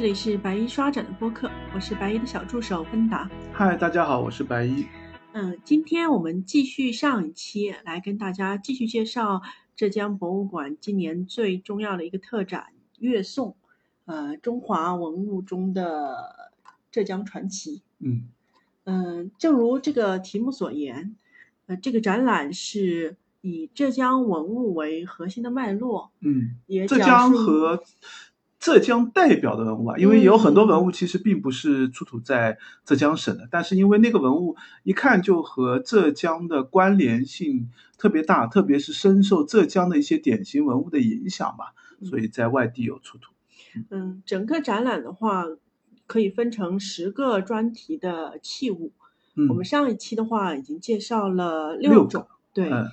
这里是白衣刷展的播客，我是白衣的小助手芬达。嗨，大家好，我是白衣。嗯，今天我们继续上一期来跟大家继续介绍浙江博物馆今年最重要的一个特展——粤宋，呃，中华文物中的浙江传奇。嗯嗯，正如这个题目所言，呃，这个展览是以浙江文物为核心的脉络，嗯，也浙江讲和浙江代表的文物啊，因为有很多文物其实并不是出土在浙江省的，但是因为那个文物一看就和浙江的关联性特别大，特别是深受浙江的一些典型文物的影响吧，所以在外地有出土。嗯，整个展览的话，可以分成十个专题的器物。嗯，我们上一期的话已经介绍了六种，个对，嗯。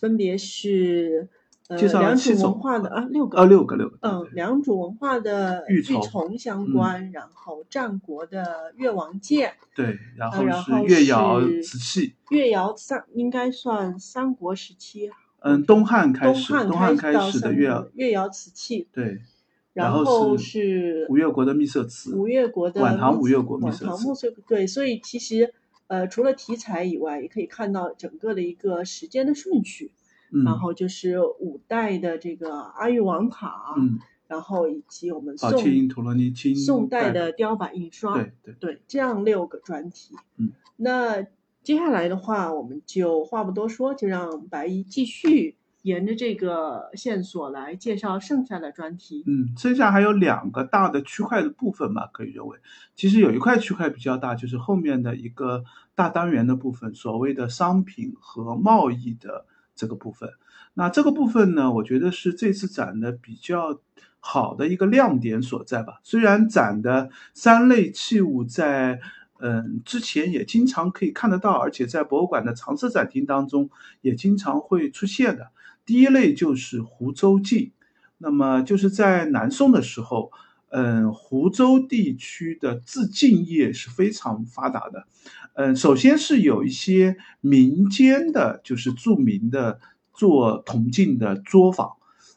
分别是呃介绍种文化的啊六个。啊六个六个，嗯，对良渚文化的玉琮琮相关，然后战国的越王剑，对，然呃后是越窑瓷器，越窑三应该算三国时期，嗯，东汉开东始，汉东汉开始的越国越窑瓷器，对，然后后是是吴越国的秘色瓷，吴越国的晚唐吴越国秘晚色瓷唐木色对，所以其实呃除了题材以外，也可以看到整个的一个时间的顺序，嗯，然后就是五代的这个阿育王塔，嗯，然后以及我们宋宋代代的雕版印刷，对对，对，这样六个专题。嗯，那接下来的话，我们就话不多说，就让白衣继续沿着这个线索来介绍剩下的专题。嗯，剩下还有两个大的区块的部分吧，可以认为，其实有一块区块比较大，就是后面的一个大单元的部分，所谓的商品和贸易的这个部分。那这个部分呢，我觉得是这次展的比较好的一个亮点所在吧。虽然展的三类器物在嗯之前也经常可以看得到，而且在博物馆的常设展厅当中也经常会出现的。第一类就是湖州镜，那么就是在南宋的时候，嗯，湖州地区的制镜业是非常发达的。嗯，首先是有一些民间的，就是著名的做铜镜的作坊。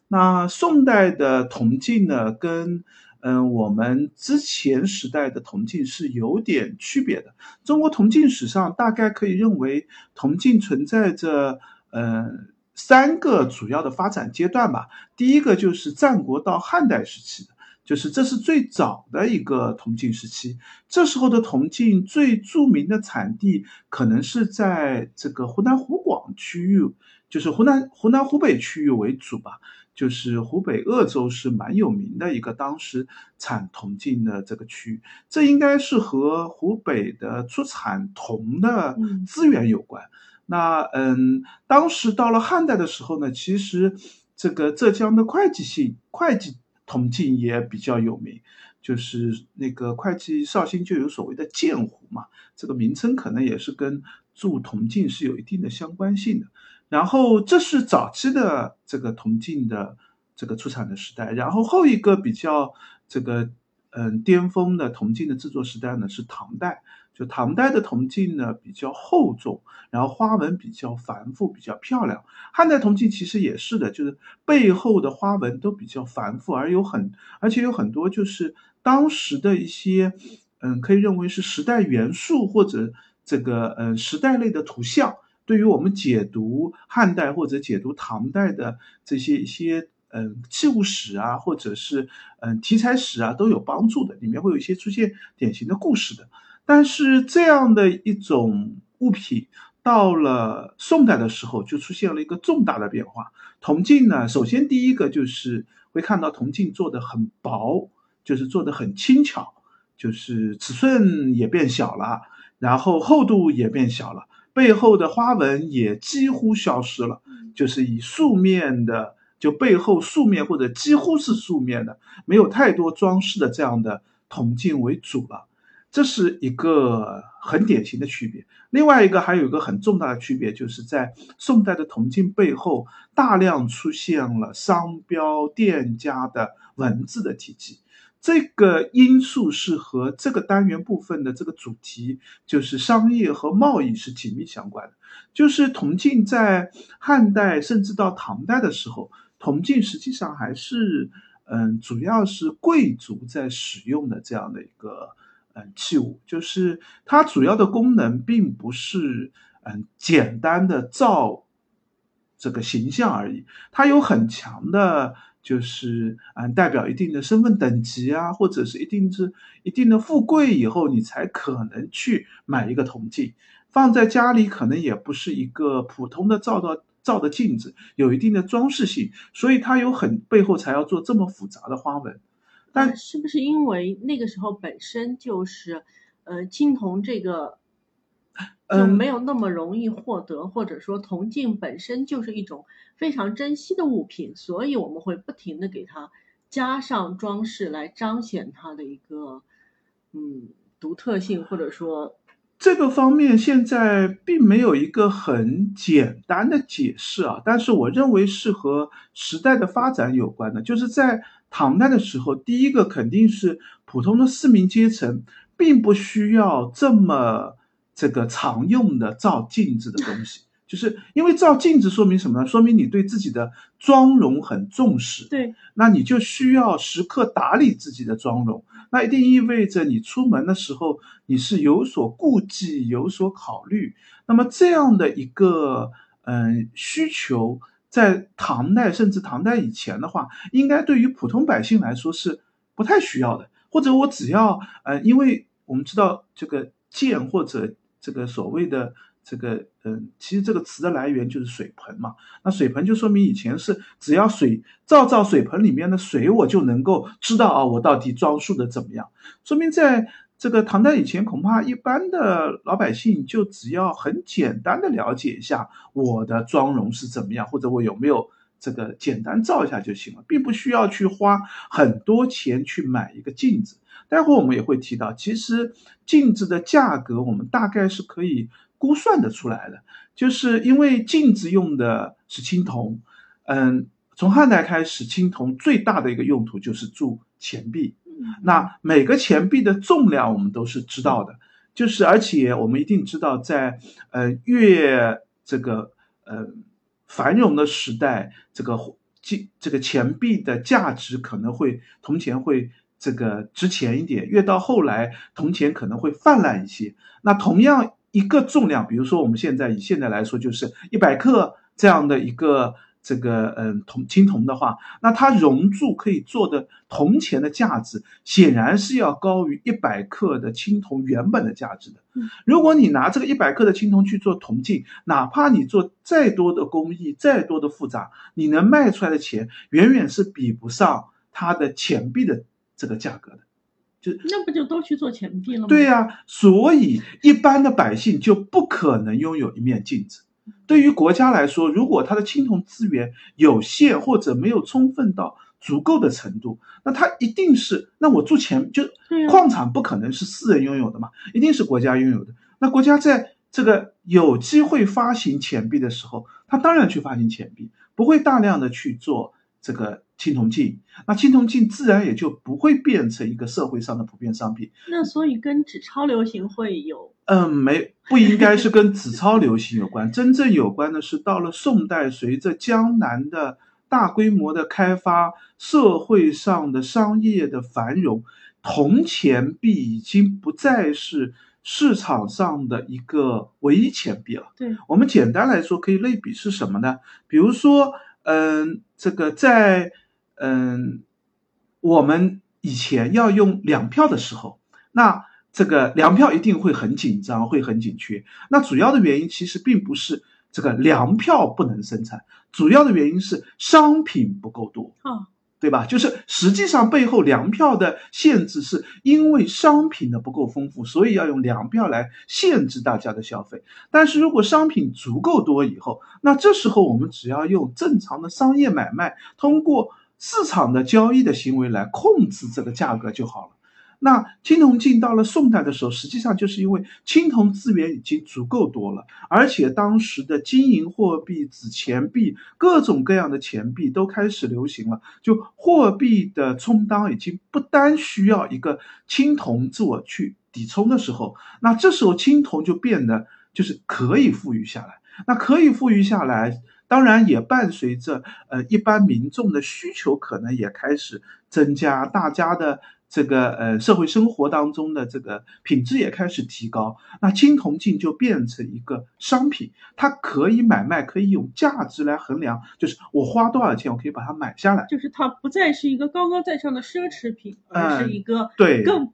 那宋代的铜镜呢，跟嗯我们之前时代的铜镜是有点区别的。中国铜镜史上大概可以认为，铜镜存在着嗯三个主要的发展阶段吧。第一个就是战国到汉代时期的。就是这是最早的一个铜镜时期，这时候的铜镜最著名的产地可能是在这个湖南湖广区域，就是湖南湖南湖北区域为主吧。就是湖北鄂州是蛮有名的一个当时产铜镜的这个区域，这应该是和湖北的出产铜的嗯资源有关。那嗯，当时到了汉代的时候呢，其实这个浙江的会稽县会稽。铜镜也比较有名，就是那个会计绍兴就有所谓的鉴湖嘛，这个名称可能也是跟铸铜镜是有一定的相关性的。然后这是早期的这个铜镜的这个出产的时代，然后后一个比较这个嗯巅峰的铜镜的制作时代呢是唐代。就唐代的铜镜呢比较厚重，然后花纹比较繁复，比较漂亮。汉代铜镜其实也是的，就是背后的花纹都比较繁复，而有很而且有很多就是当时的一些嗯，可以认为是时代元素或者这个嗯时代类的图像，对于我们解读汉代或者解读唐代的这些一些嗯器物史啊，或者是嗯题材史啊都有帮助的，里面会有一些出现典型的故事的。但是这样的一种物品，到了宋代的时候，就出现了一个重大的变化。铜镜呢，首先第一个就是会看到铜镜做的很薄，就是做的很轻巧，就是尺寸也变小了，然后厚度也变小了，背后的花纹也几乎消失了，就是以素面的，就背后素面或者几乎是素面的，没有太多装饰的这样的铜镜为主了。这是一个很典型的区别。另外一个还有一个很重大的区别，就是在宋代的铜镜背后大量出现了商标、店家的文字的体积。这个因素是和这个单元部分的这个主题，就是商业和贸易是紧密相关的。就是铜镜在汉代甚至到唐代的时候，铜镜实际上还是。嗯，主要是贵族在使用的这样的一个嗯器物，就是它主要的功能并不是嗯简单的造这个形象而已，它有很强的。就是嗯，代表一定的身份等级啊，或者是一定是一定的富贵以后，你才可能去买一个铜镜，放在家里可能也不是一个普通的照的照的镜子，有一定的装饰性，所以它有很背后才要做这么复杂的花纹。但是不是因为那个时候本身就是，呃，青铜这个。就没有那么容易获得，或者说铜镜本身就是一种非常珍惜的物品，所以我们会不停的给它加上装饰来彰显它的一个嗯独特性，或者说这个方面现在并没有一个很简单的解释啊。但是我认为是和时代的发展有关的，就是在唐代的时候，第一个肯定是普通的市民阶层并不需要这么。这个常用的照镜子的东西，就是因为照镜子说明什么呢？说明你对自己的妆容很重视。对，那你就需要时刻打理自己的妆容。那一定意味着你出门的时候你是有所顾忌、有所考虑。那么这样的一个嗯需求，在唐代甚至唐代以前的话，应该对于普通百姓来说是不太需要的。或者我只要呃，因为我们知道这个剑或者这个所谓的这个，嗯，其实这个词的来源就是水盆嘛。那水盆就说明以前是只要水照照水盆里面的水，我就能够知道啊，我到底装束的怎么样。说明在这个唐代以前，恐怕一般的老百姓就只要很简单的了解一下我的妆容是怎么样，或者我有没有这个简单照一下就行了，并不需要去花很多钱去买一个镜子。待会我们也会提到，其实镜子的价格我们大概是可以估算的出来的，就是因为镜子用的是青铜，嗯，从汉代开始，青铜最大的一个用途就是铸钱币，那每个钱币的重量我们都是知道的，就是而且我们一定知道，在呃越这个呃繁荣的时代，这个金这个钱币的价值可能会铜钱会。这个值钱一点，越到后来铜钱可能会泛滥一些。那同样一个重量，比如说我们现在以现在来说，就是一百克这样的一个这个嗯铜青铜的话，那它熔铸可以做的铜钱的价值，显然是要高于一百克的青铜原本的价值的。如果你拿这个一百克的青铜去做铜镜，哪怕你做再多的工艺，再多的复杂，你能卖出来的钱远远是比不上它的钱币的。这个价格的，就那不就都去做钱币了吗？对呀，所以一般的百姓就不可能拥有一面镜子。对于国家来说，如果它的青铜资源有限或者没有充分到足够的程度，那它一定是那我铸钱就矿产不可能是私人拥有的嘛，一定是国家拥有的。那国家在这个有机会发行钱币的时候，它当然去发行钱币，不会大量的去做这个。青铜镜，那青铜镜自然也就不会变成一个社会上的普遍商品。那所以跟纸钞流行会有？嗯，没，不应该是跟纸钞流行有关。真正有关的是到了宋代，随着江南的大规模的开发，社会上的商业的繁荣，铜钱币已经不再是市场上的一个唯一钱币了。对我们简单来说，可以类比是什么呢？比如说，嗯，这个在嗯，我们以前要用粮票的时候，那这个粮票一定会很紧张，会很紧缺。那主要的原因其实并不是这个粮票不能生产，主要的原因是商品不够多啊，对吧？就是实际上背后粮票的限制是因为商品的不够丰富，所以要用粮票来限制大家的消费。但是如果商品足够多以后，那这时候我们只要用正常的商业买卖，通过市场的交易的行为来控制这个价格就好了。那青铜镜到了宋代的时候，实际上就是因为青铜资源已经足够多了，而且当时的金银货币、纸钱币、各种各样的钱币都开始流行了，就货币的充当已经不单需要一个青铜自我去抵充的时候，那这时候青铜就变得就是可以富裕下来。那可以富裕下来。当然也伴随着呃一般民众的需求可能也开始增加，大家的这个呃社会生活当中的这个品质也开始提高，那青铜镜就变成一个商品，它可以买卖，可以用价值来衡量，就是我花多少钱，我可以把它买下来，就是它不再是一个高高在上的奢侈品，而是一个对更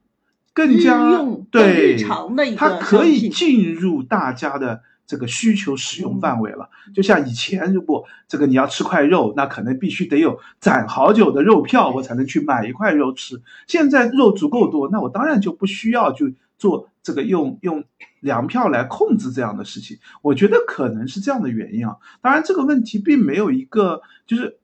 更加用对日常的一个它可以进入大家的这个需求使用范围了。就像以前，如果这个你要吃块肉，那可能必须得有攒好久的肉票，我才能去买一块肉吃。现在肉足够多，那我当然就不需要就做这个用用粮票来控制这样的事情。我觉得可能是这样的原因啊。当然，这个问题并没有一个就是。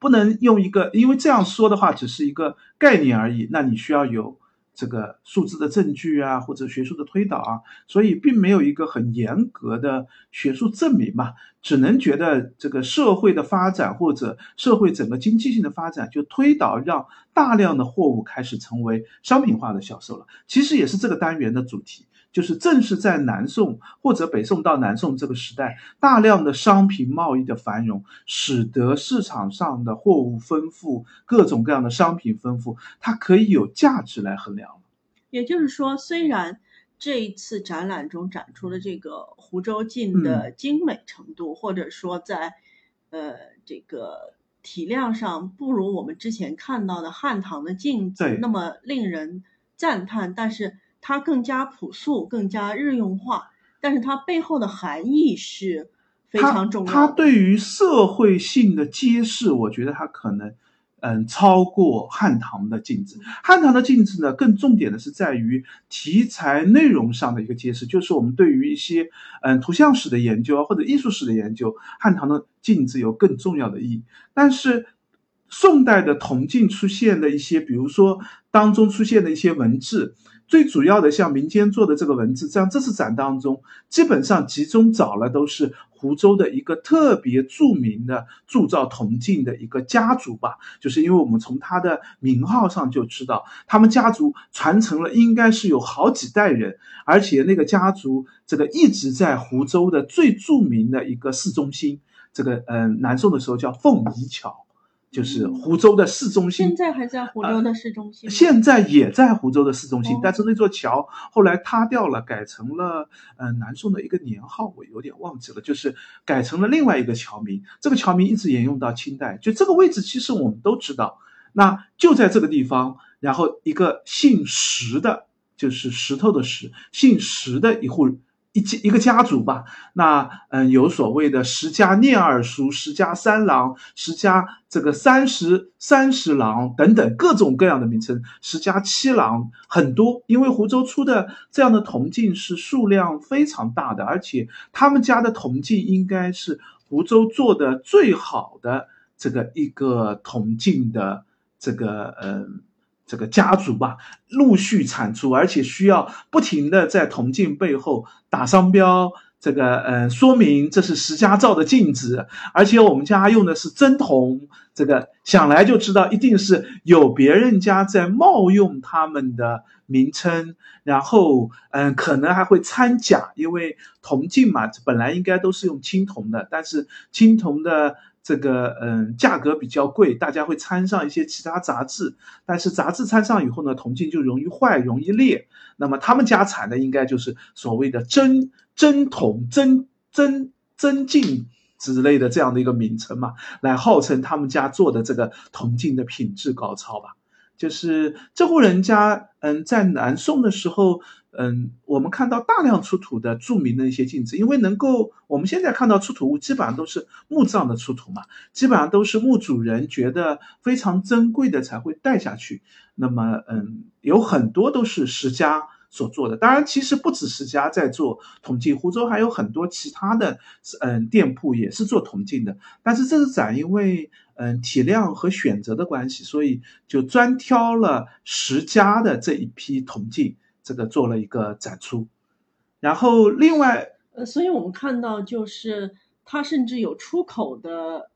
不能用一个，因为这样说的话只是一个概念而已。那你需要有这个数字的证据啊，或者学术的推导啊，所以并没有一个很严格的学术证明嘛。只能觉得这个社会的发展或者社会整个经济性的发展，就推导让大量的货物开始成为商品化的销售了。其实也是这个单元的主题。就是正是在南宋或者北宋到南宋这个时代，大量的商品贸易的繁荣，使得市场上的货物丰富，各种各样的商品丰富，它可以有价值来衡量。也就是说，虽然这一次展览中展出的这个湖州镜的精美程度，或者说在呃这个体量上不如我们之前看到的汉唐的镜子那么令人赞叹，但是它更加朴素，更加日用化，但是它背后的含义是非常重要的。它对于社会性的揭示，我觉得它可能。嗯，超过汉唐的镜子。汉唐的镜子呢，更重点的是在于题材内容上的一个揭示，就是我们对于一些嗯图像史的研究啊，或者艺术史的研究，汉唐的镜子有更重要的意义。但是宋代的铜镜出现的一些，比如说当中出现的一些文字。最主要的像民间做的这个文字，像这次展当中，基本上集中找了都是湖州的一个特别著名的铸造铜镜的一个家族吧。就是因为我们从他的名号上就知道，他们家族传承了应该是有好几代人，而且那个家族这个一直在湖州的最著名的一个市中心，这个嗯、南宋的时候叫凤仪桥。就是湖州的市中心，现在还在湖州的市中心、呃，现在也在湖州的市中心，哦、但是那座桥后来塌掉了，改成了呃南宋的一个年号，我有点忘记了，就是改成了另外一个桥名。这个桥名一直沿用到清代，就这个位置其实我们都知道。那就在这个地方，然后一个姓石的，就是石头的石，姓石的一户。一一个家族吧，那嗯有所谓的十家念二叔、十家三郎、十家这个三十三十郎等等各种各样的名称，十家七郎很多，因为湖州出的这样的铜镜是数量非常大的，而且他们家的铜镜应该是湖州做的最好的这个一个铜镜的这个嗯。这个家族吧，陆续产出，而且需要不停的在铜镜背后打商标，这个呃说明这是石家造的镜子，而且我们家用的是真铜，这个想来就知道一定是有别人家在冒用他们的名称，然后嗯、可能还会掺假，因为铜镜嘛本来应该都是用青铜的，但是青铜的。这个嗯，价格比较贵，大家会掺上一些其他杂质，但是杂质掺上以后呢，铜镜就容易坏、容易裂。那么他们家产的应该就是所谓的真真铜、真真真镜之类的这样的一个名称嘛，来号称他们家做的这个铜镜的品质高超吧。就是这户人家，嗯，在南宋的时候，嗯，我们看到大量出土的著名的一些镜子，因为能够我们现在看到出土物基本上都是墓葬的出土嘛，基本上都是墓主人觉得非常珍贵的才会带下去。那么，嗯，有很多都是石家所做的，当然，其实不止十家在做铜镜，湖州还有很多其他的嗯店铺也是做铜镜的，但是这次展因为。嗯，体量和选择的关系，所以就专挑了十家的这一批铜镜，这个做了一个展出。然后另外，呃，所以我们看到就是它甚至有出口的。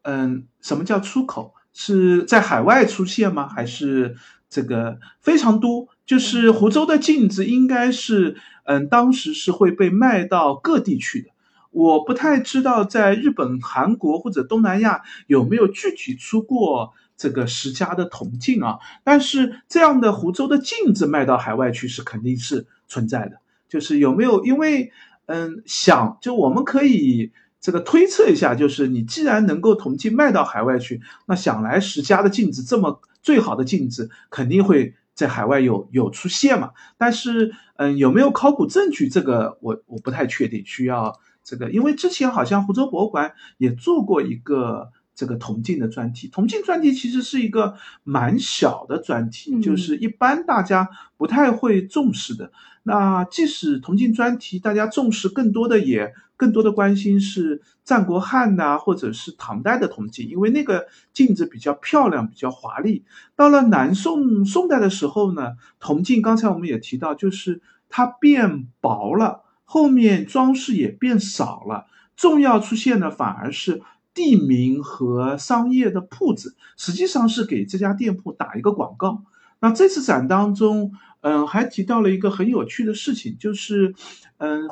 嗯，什么叫出口？是在海外出现吗？还是这个非常多？就是湖州的镜子应该是，嗯，当时是会被卖到各地去的。我不太知道在日本、韩国或者东南亚有没有具体出过这个十佳的铜镜啊。但是这样的湖州的镜子卖到海外去是肯定是存在的。就是有没有？因为嗯，想就我们可以这个推测一下，就是你既然能够铜镜卖到海外去，那想来十佳的镜子这么最好的镜子肯定会。在海外有有出现嘛？但是，嗯，有没有考古证据？这个我我不太确定，需要这个，因为之前好像湖州博物馆也做过一个这个铜镜的专题。铜镜专题其实是一个蛮小的专题，就是一般大家不太会重视的。那即使铜镜专题，大家重视更多的也。更多的关心是战国汉呐，或者是唐代的铜镜，因为那个镜子比较漂亮，比较华丽。到了南宋宋代的时候呢，铜镜刚才我们也提到，就是它变薄了，后面装饰也变少了，重要出现的反而是地名和商业的铺子，实际上是给这家店铺打一个广告。那这次展当中，嗯，还提到了一个很有趣的事情，就是，嗯，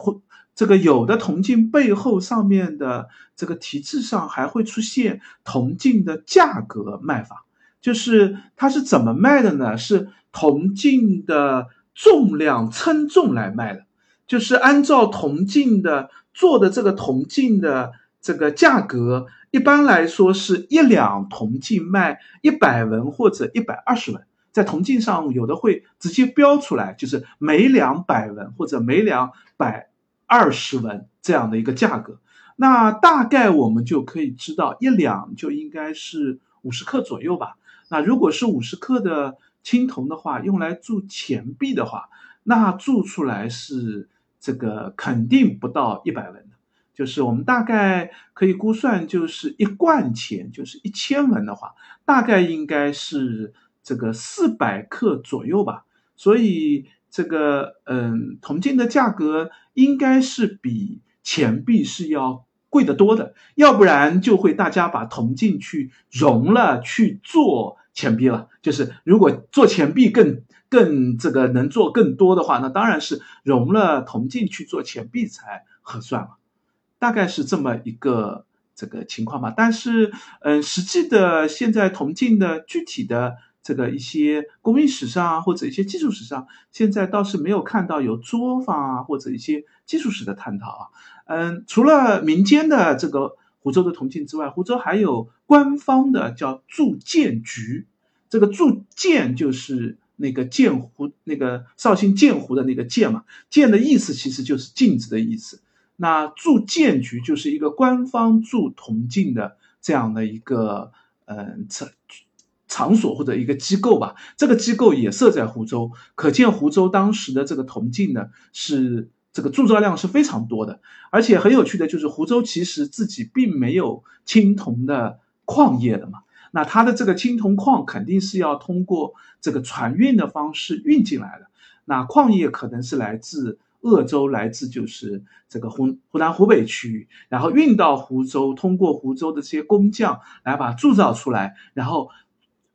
这个有的铜镜背后上面的这个题字上还会出现铜镜的价格卖法，就是它是怎么卖的呢？是铜镜的重量称重来卖的，就是按照铜镜的做的这个铜镜的这个价格，一般来说是一两铜镜卖一百文或者一百二十文，在铜镜上有的会直接标出来，就是每两百文或者每两百。二十文这样的一个价格，那大概我们就可以知道一两就应该是五十克左右吧。那如果是五十克的青铜的话，用来铸钱币的话，那铸出来是这个肯定不到一百文的。就是我们大概可以估算，就是一贯钱，就是一千文的话，大概应该是这个四百克左右吧。所以。这个嗯，铜镜的价格应该是比钱币是要贵得多的，要不然就会大家把铜镜去熔了去做钱币了。就是如果做钱币更更这个能做更多的话，那当然是熔了铜镜去做钱币才合算了。大概是这么一个这个情况吧。但是嗯，实际的现在铜镜的具体的。这个一些工艺史上或者一些技术史上，现在倒是没有看到有作坊啊或者一些技术史的探讨啊。嗯，除了民间的这个湖州的铜镜之外，湖州还有官方的叫铸剑局。这个铸剑就是那个剑湖，那个绍兴剑湖的那个剑嘛。剑的意思其实就是镜子的意思。那铸剑局就是一个官方铸铜镜的这样的一个嗯。场所或者一个机构吧，这个机构也设在湖州，可见湖州当时的这个铜镜呢，是这个铸造量是非常多的。而且很有趣的就是，湖州其实自己并没有青铜的矿业的嘛，那它的这个青铜矿肯定是要通过这个船运的方式运进来的。那矿业可能是来自鄂州，来自就是这个湖湖南湖北区域，然后运到湖州，通过湖州的这些工匠来把铸造出来，然后。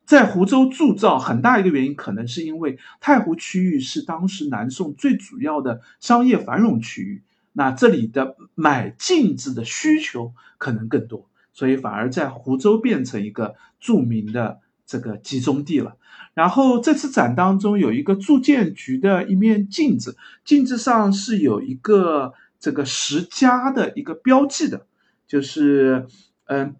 在湖州铸造很大一个原因，可能是因为太湖区域是当时南宋最主要的商业繁荣区域，那这里的买镜子的需求可能更多，所以反而在湖州变成一个著名的这个集中地了。然后这次展当中有一个铸剑局的一面镜子，镜子上是有一个这个十佳的一个标记的，就是嗯。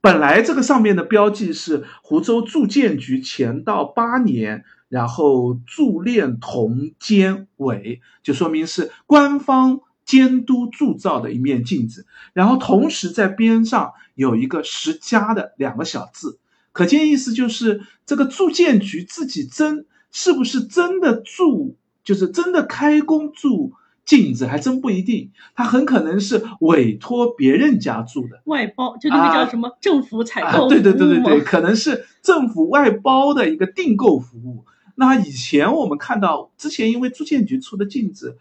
本来这个上面的标记是湖州铸建局前到八年，然后铸炼铜监委，就说明是官方监督铸造的一面镜子。然后同时在边上有一个十佳的两个小字，可见意思就是这个铸建局自己真是不是真的铸，就是真的开工铸。镜子还真不一定，他很可能是委托别人家住的外包，就那个叫什么政府采购对对对对对，可能是政府外包的一个订购服务。那以前我们看到，之前因为住建局出的镜子，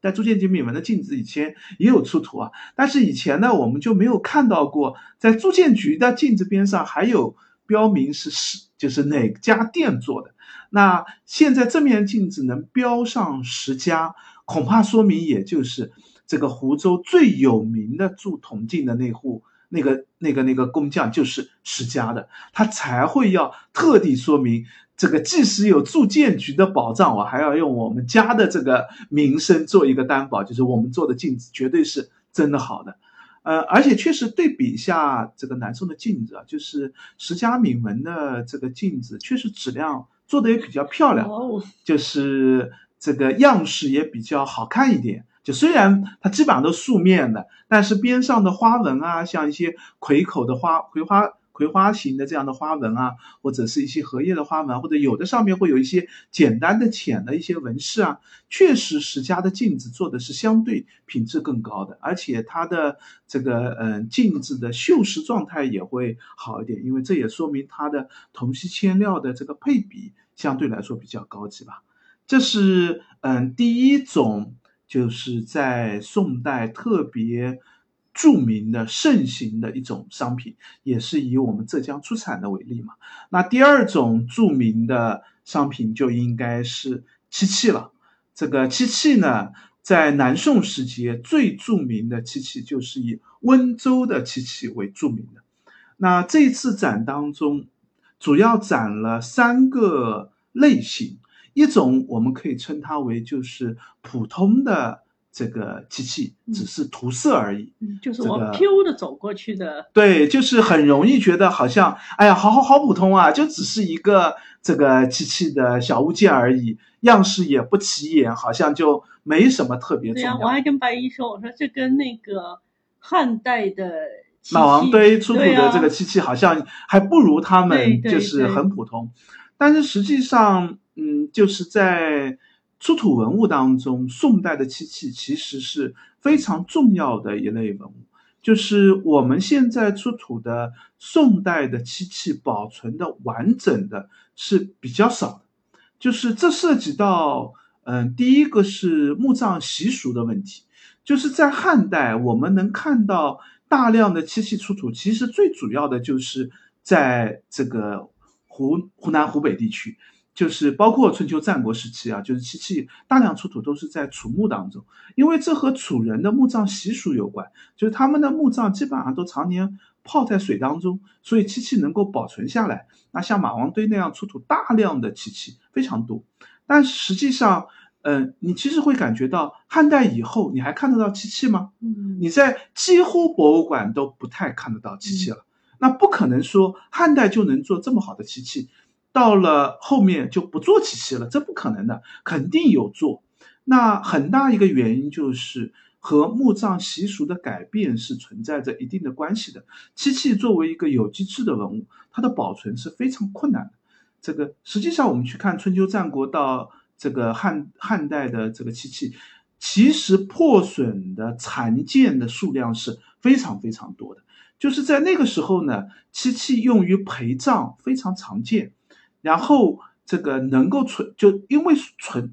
在住建局铭文的镜子以前也有出土啊，但是以前呢，我们就没有看到过在住建局的镜子边上还有标明是是就是哪家店做的。那现在这面镜子能标上十家。恐怕说明，也就是这个湖州最有名的铸铜镜的那户那个那个那个工匠就是石家的，他才会要特地说明这个，即使有住建局的保障，我还要用我们家的这个名声做一个担保，就是我们做的镜子绝对是真的好的。呃，而且确实对比一下这个南宋的镜子啊，就是石家铭文的这个镜子，确实质量做的也比较漂亮，就是这个样式也比较好看一点。就虽然它基本上都素面的，但是边上的花纹啊，像一些葵口的花葵花。葵花形的这样的花纹啊，或者是一些荷叶的花纹，或者有的上面会有一些简单的浅的一些纹饰啊，确实石家的镜子做的是相对品质更高的，而且它的这个嗯镜子的锈蚀状态也会好一点，因为这也说明它的铜锡铅料的这个配比相对来说比较高级吧。这是嗯第一种，就是在宋代特别。著名的盛行的一种商品，也是以我们浙江出产的为例嘛。那第二种著名的商品就应该是漆器了。这个漆器呢，在南宋时期最著名的漆器就是以温州的漆器为著名的。那这次展当中，主要展了三个类型，一种我们可以称它为就是普通的。这个机器只是涂色而已，就是我 Q 的走过去的。对，就是很容易觉得好像，哎呀，好好好普通啊，就只是一个这个机器的小物件而已，样式也不起眼，好像就没什么特别重要。我还跟白姨说，我说这跟那个汉代的马王堆出土的这个漆器好像还不如他们，就是很普通。但是实际上，嗯，就是在。出土文物当中，宋代的漆器其实是非常重要的一类文物。就是我们现在出土的宋代的漆器保存的完整的是比较少的。就是这涉及到，嗯，第一个是墓葬习俗的问题。就是在汉代，我们能看到大量的漆器出土，其实最主要的就是在这个湖湖南、湖北地区。就是包括春秋战国时期啊，就是漆器大量出土都是在楚墓当中，因为这和楚人的墓葬习俗有关，就是他们的墓葬基本上都常年泡在水当中，所以漆器能够保存下来。那像马王堆那样出土大量的漆器非常多，但实际上，嗯，你其实会感觉到汉代以后你还看得到漆器吗？嗯，你在几乎博物馆都不太看得到漆器了。那不可能说汉代就能做这么好的漆器。到了后面就不做漆器了，这不可能的，肯定有做。那很大一个原因就是和墓葬习俗的改变是存在着一定的关系的。漆器作为一个有机质的文物，它的保存是非常困难的。这个实际上我们去看春秋战国到这个汉汉代的这个漆器，其实破损的残件的数量是非常非常多的。就是在那个时候呢，漆器用于陪葬非常常见。然后这个能够存，就因为存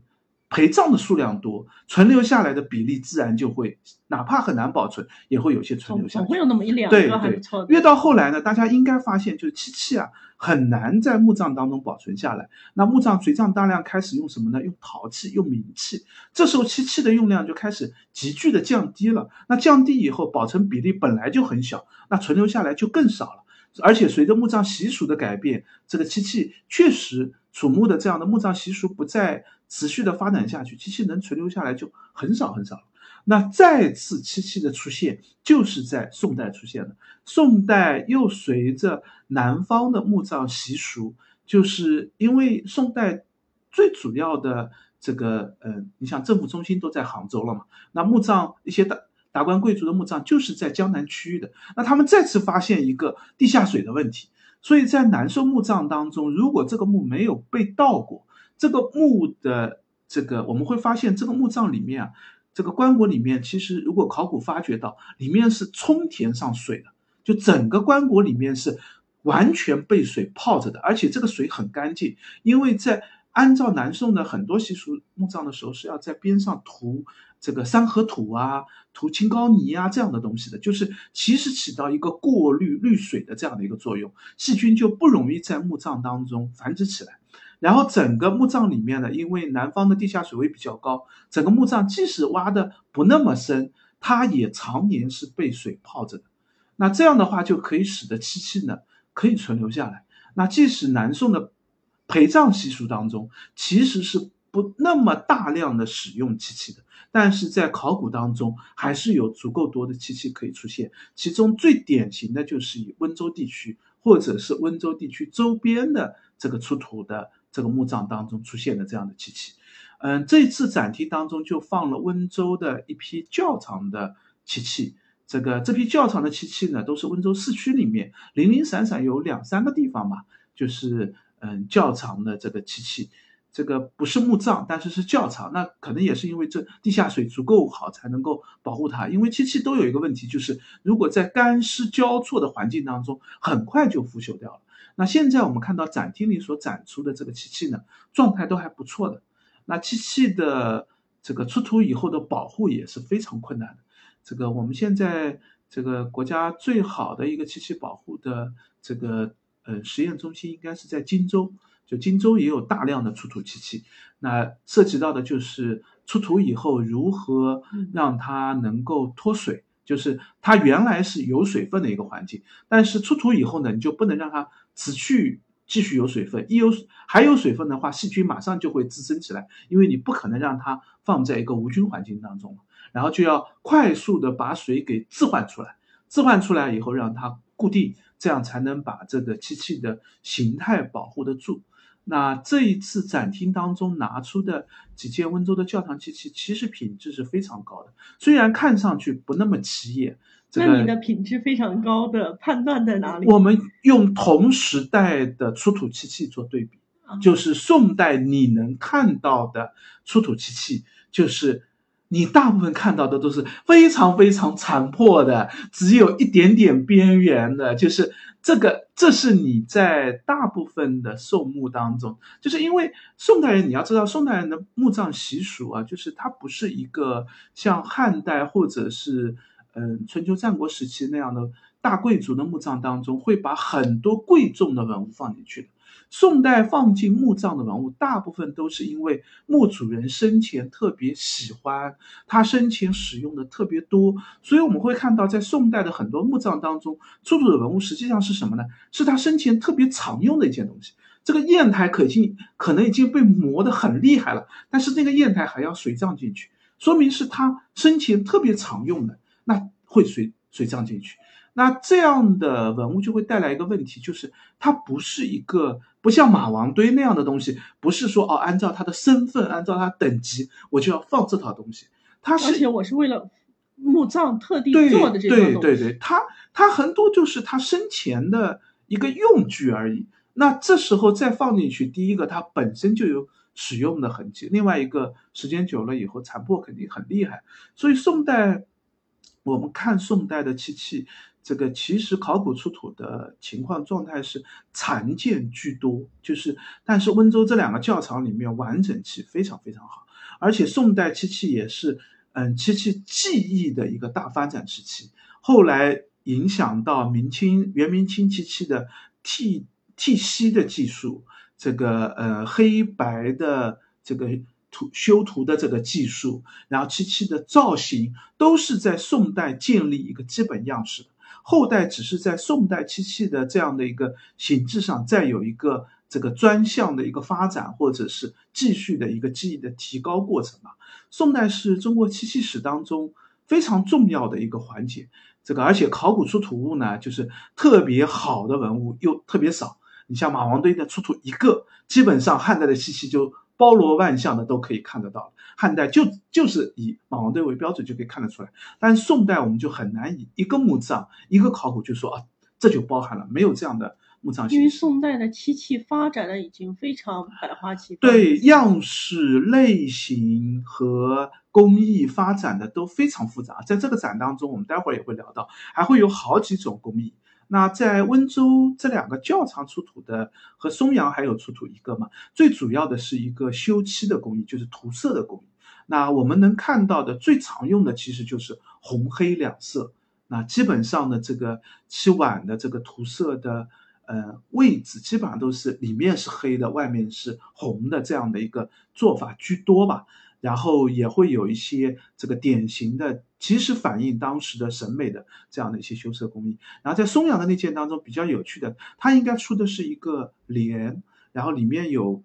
陪葬的数量多，存留下来的比例自然就会，哪怕很难保存，也会有些存留下来。总会有那么一两个还不错。越到后来呢，大家应该发现，就是漆器啊，很难在墓葬当中保存下来。那墓葬随葬大量开始用什么呢？用陶器，用冥器。这时候漆器的用量就开始急剧的降低了。那降低以后，保存比例本来就很小，那存留下来就更少了。而且随着墓葬习俗的改变，这个漆器确实楚墓的这样的墓葬习俗不再持续的发展下去，漆器能存留下来就很少很少了。那再次漆器的出现，就是在宋代出现的。宋代又随着南方的墓葬习俗，就是因为宋代最主要的这个呃，你像政府中心都在杭州了嘛，那墓葬一些的。达官贵族的墓葬就是在江南区域的，那他们再次发现一个地下水的问题，所以在南宋墓葬当中，如果这个墓没有被盗过，这个墓的这个我们会发现这个墓葬里面啊，这个棺椁里面其实如果考古发掘到里面是充填上水的，就整个棺椁里面是完全被水泡着的，而且这个水很干净，因为在按照南宋的很多习俗，墓葬的时候是要在边上涂。这个三合土啊，涂青膏泥啊，这样的东西的，就是其实起到一个过滤滤水的这样的一个作用，细菌就不容易在墓葬当中繁殖起来。然后整个墓葬里面呢，因为南方的地下水位比较高，整个墓葬即使挖的不那么深，它也常年是被水泡着的。那这样的话就可以使得漆器呢可以存留下来。那即使南宋的陪葬习俗当中，其实是不那么大量的使用漆器的，但是在考古当中还是有足够多的漆器可以出现。其中最典型的就是以温州地区或者是温州地区周边的这个出土的。这个墓葬当中出现的这样的漆器，嗯，这次展厅当中就放了温州的一批较长的漆器。这个这批较长的漆器呢，都是温州市区里面零零散散有两三个地方吧，就是嗯较长的这个漆器。这个不是墓葬，但是是较长，那可能也是因为这地下水足够好才能够保护它。因为漆器都有一个问题，就是如果在干湿交错的环境当中，很快就腐朽掉了。那现在我们看到展厅里所展出的这个漆器呢，状态都还不错的。那漆器的这个出土以后的保护也是非常困难的。这个我们现在这个国家最好的一个漆器保护的这个呃实验中心应该是在荆州，就荆州也有大量的出土漆器。那涉及到的就是出土以后如何让它能够脱水。就是它原来是有水分的一个环境，但是出土以后呢，你就不能让它持续继续有水分，一有还有水分的话，细菌马上就会滋生起来，因为你不可能让它放在一个无菌环境当中，然后就要快速的把水给置换出来，置换出来以后让它固定，这样才能把这个漆器的形态保护得住。那这一次展厅当中拿出的几件温州的教堂漆器，其实品质是非常高的，虽然看上去不那么起眼。那你的品质非常高的判断在哪里？我们用同时代的出土漆器做对比，就是宋代你能看到的出土漆器，就是你大部分看到的都是非常非常残破的，只有一点点边缘的，就是。这个，这是你在大部分的宋墓当中，就是因为宋代人，你要知道宋代人的墓葬习俗啊，就是它不是一个像汉代或者是嗯春秋战国时期那样的大贵族的墓葬当中会把很多贵重的文物放进去。宋代放进墓葬的文物，大部分都是因为墓主人生前特别喜欢，他生前使用的特别多，所以我们会看到，在宋代的很多墓葬当中出土的文物，实际上是什么呢？是他生前特别常用的一件东西。这个砚台可经可能已经被磨得很厉害了，但是那个砚台还要随葬进去，说明是他生前特别常用的，那会随随葬进去。那这样的文物就会带来一个问题，就是它不是一个不像马王堆那样的东西，不是说哦，按照他的身份，按照他等级，我就要放这套东西。它是，而且我是为了墓葬特地做的这套对对对，它它很多就是他生前的一个用具而已。那这时候再放进去，第一个它本身就有使用的痕迹，另外一个时间久了以后残破肯定很厉害。所以宋代，我们看宋代的漆器。这个其实考古出土的情况状态是残件居多，就是但是温州这两个教场里面完整器非常非常好，而且宋代漆器也是嗯漆器技艺的一个大发展时期，后来影响到明清元明清漆器的剔剔锡的技术，这个呃黑白的这个图修图的这个技术，然后漆器的造型都是在宋代建立一个基本样式的。后代只是在宋代漆器的这样的一个形制上，再有一个这个专项的一个发展，或者是继续的一个技艺的提高过程吧。宋代是中国漆器史当中非常重要的一个环节。这个而且考古出土物呢，就是特别好的文物又特别少。你像马王堆的出土一个，基本上汉代的漆器就。包罗万象的都可以看得到，汉代就就是以马王堆为标准就可以看得出来，但是宋代我们就很难以一个墓葬一个考古就说啊这就包含了，没有这样的墓葬。因为宋代的漆器发展的已经非常百花齐放，对样式类型和工艺发展的都非常复杂，在这个展当中我们待会儿也会聊到，还会有好几种工艺。那在温州这两个较常出土的和松阳还有出土一个嘛，最主要的是一个修漆的工艺，就是涂色的工艺。那我们能看到的最常用的其实就是红黑两色。那基本上呢，这个漆碗的这个涂色的呃位置基本上都是里面是黑的，外面是红的这样的一个做法居多吧。然后也会有一些这个典型的，其实反映当时的审美的这样的一些修色工艺。然后在松阳的那件当中比较有趣的，它应该出的是一个帘，然后里面有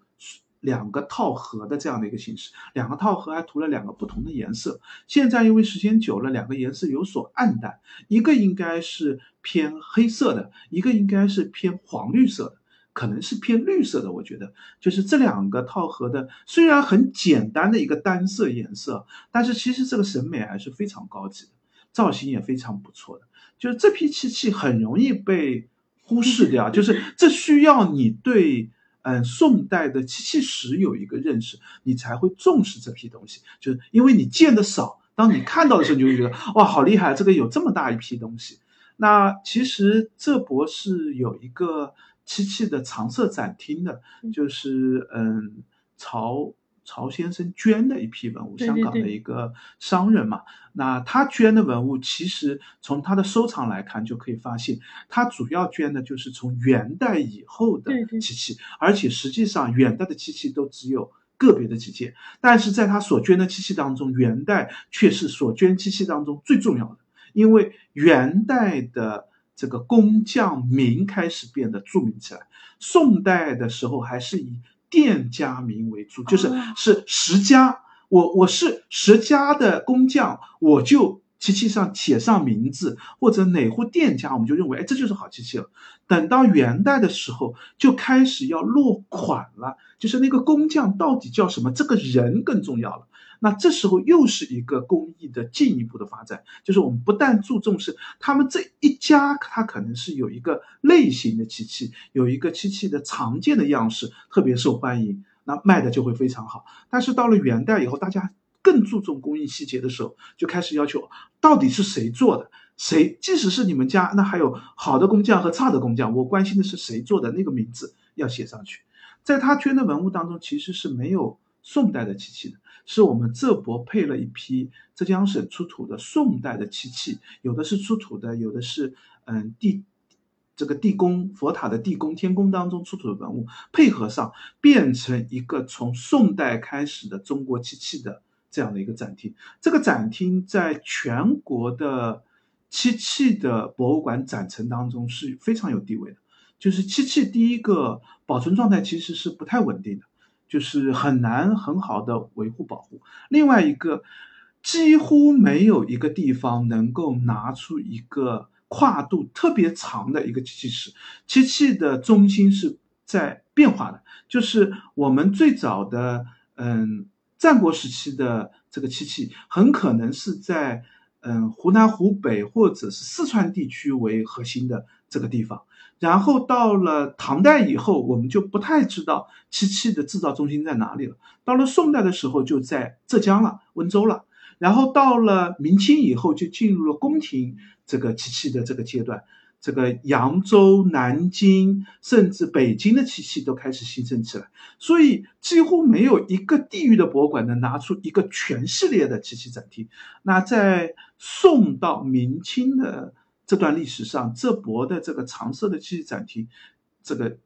两个套盒的这样的一个形式，两个套盒还涂了两个不同的颜色。现在因为时间久了，两个颜色有所暗淡，一个应该是偏黑色的，一个应该是偏黄绿色的。可能是偏绿色的，我觉得就是这两个套盒的，虽然很简单的一个单色颜色，但是其实这个审美还是非常高级的，造型也非常不错的。就是这批漆器很容易被忽视掉，就是这需要你对嗯宋代的漆器史有一个认识，你才会重视这批东西。就是因为你见的少，当你看到的时候，你就会觉得哇，好厉害，这个有这么大一批东西。那其实这博士有一个。漆器的常设展厅的，就是嗯，曹曹先生捐的一批文物，香港的一个商人嘛。那他捐的文物，其实从他的收藏来看，就可以发现，他主要捐的就是从元代以后的漆器，而且实际上元代的漆器都只有个别的几件，但是在他所捐的漆器当中，元代却是所捐漆器当中最重要的，因为元代的。这个工匠名开始变得著名起来。宋代的时候还是以店家名为主，就是是十家，我我是十家的工匠，我就漆器上写上名字，或者哪户店家，我们就认为，哎，这就是好漆器了。等到元代的时候，就开始要落款了，就是那个工匠到底叫什么，这个人更重要了。那这时候又是一个工艺的进一步的发展，就是我们不但注重是他们这一家，它可能是有一个类型的漆器，有一个漆器的常见的样式，特别受欢迎，那卖的就会非常好。但是到了元代以后，大家更注重工艺细节的时候，就开始要求到底是谁做的，谁即使是你们家，那还有好的工匠和差的工匠，我关心的是谁做的那个名字要写上去。在他捐的文物当中，其实是没有宋代的漆器的。是我们浙博配了一批浙江省出土的宋代的漆器，有的是出土的，有的是嗯地这个地宫佛塔的地宫天宫当中出土的文物，配合上变成一个从宋代开始的中国漆器的这样的一个展厅。这个展厅在全国的漆器的博物馆展陈当中是非常有地位的。就是漆器第一个保存状态其实是不太稳定的。就是很难很好的维护保护。另外一个，几乎没有一个地方能够拿出一个跨度特别长的一个漆器室。漆器的中心是在变化的，就是我们最早的嗯战国时期的这个漆器，很可能是在嗯湖南、湖北或者是四川地区为核心的这个地方。然后到了唐代以后，我们就不太知道漆器的制造中心在哪里了。到了宋代的时候，就在浙江了，温州了。然后到了明清以后，就进入了宫廷这个漆器的这个阶段。这个扬州、南京，甚至北京的漆器都开始兴盛起来。所以几乎没有一个地域的博物馆能拿出一个全系列的漆器展厅。那在宋到明清的。这段历史上，浙博的这个常设的漆器展厅，这个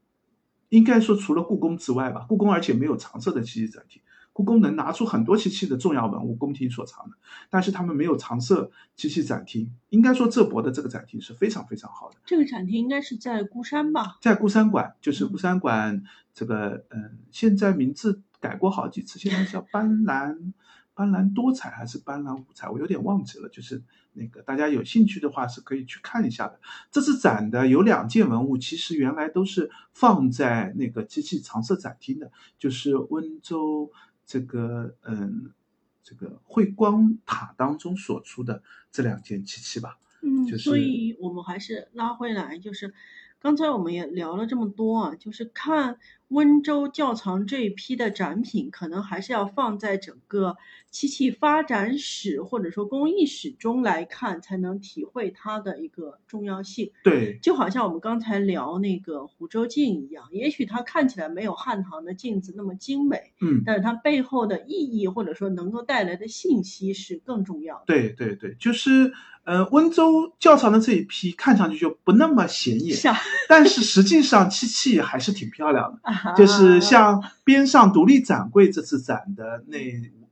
应该说除了故宫之外吧，故宫而且没有常设的漆器展厅。故宫能拿出很多漆器的重要文物，宫廷所藏的，但是他们没有藏设漆器展厅。应该说浙博的这个展厅是非常非常好的。这个展厅应该是在孤山吧？在孤山馆，就是孤山馆这个，嗯，现在名字改过好几次，现在叫斑斓。斑斓多彩还是斑斓五彩，我有点忘记了。就是那个大家有兴趣的话是可以去看一下的。这次展的有两件文物，其实原来都是放在那个机器藏设展厅的，就是温州这个嗯这个慧光塔当中所出的这两件机器吧。嗯，就是所以我们还是拉回来，就是刚才我们也聊了这么多啊，就是看温州窖藏这一批的展品，可能还是要放在整个漆器发展史或者说工艺史中来看，才能体会它的一个重要性。对，就好像我们刚才聊那个湖州镜一样，也许它看起来没有汉唐的镜子那么精美，嗯，但是它背后的意义或者说能够带来的信息是更重要的。对对对，就是呃，温州窖藏的这一批看上去就不那么显眼，但是实际上漆器还是挺漂亮的。啊就是像边上独立展柜这次展的那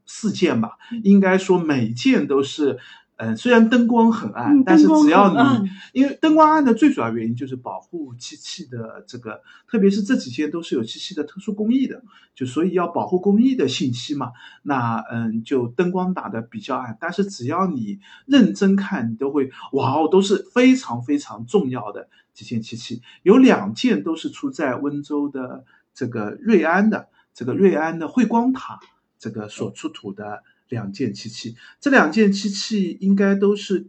四件吧，应该说每一件都是，嗯、虽然灯光很暗，嗯但是只要你，因为灯光暗的最主要原因就是保护漆器的这个，特别是这几件都是有漆器的特殊工艺的，就所以要保护工艺的信息嘛，那嗯，就灯光打的比较暗，但是只要你认真看，你都会哇哦，都是非常非常重要的几件漆器，有两件都是出在温州的这个瑞安的这个瑞安的慧光塔这个所出土的两件漆器，这两件漆器应该都是，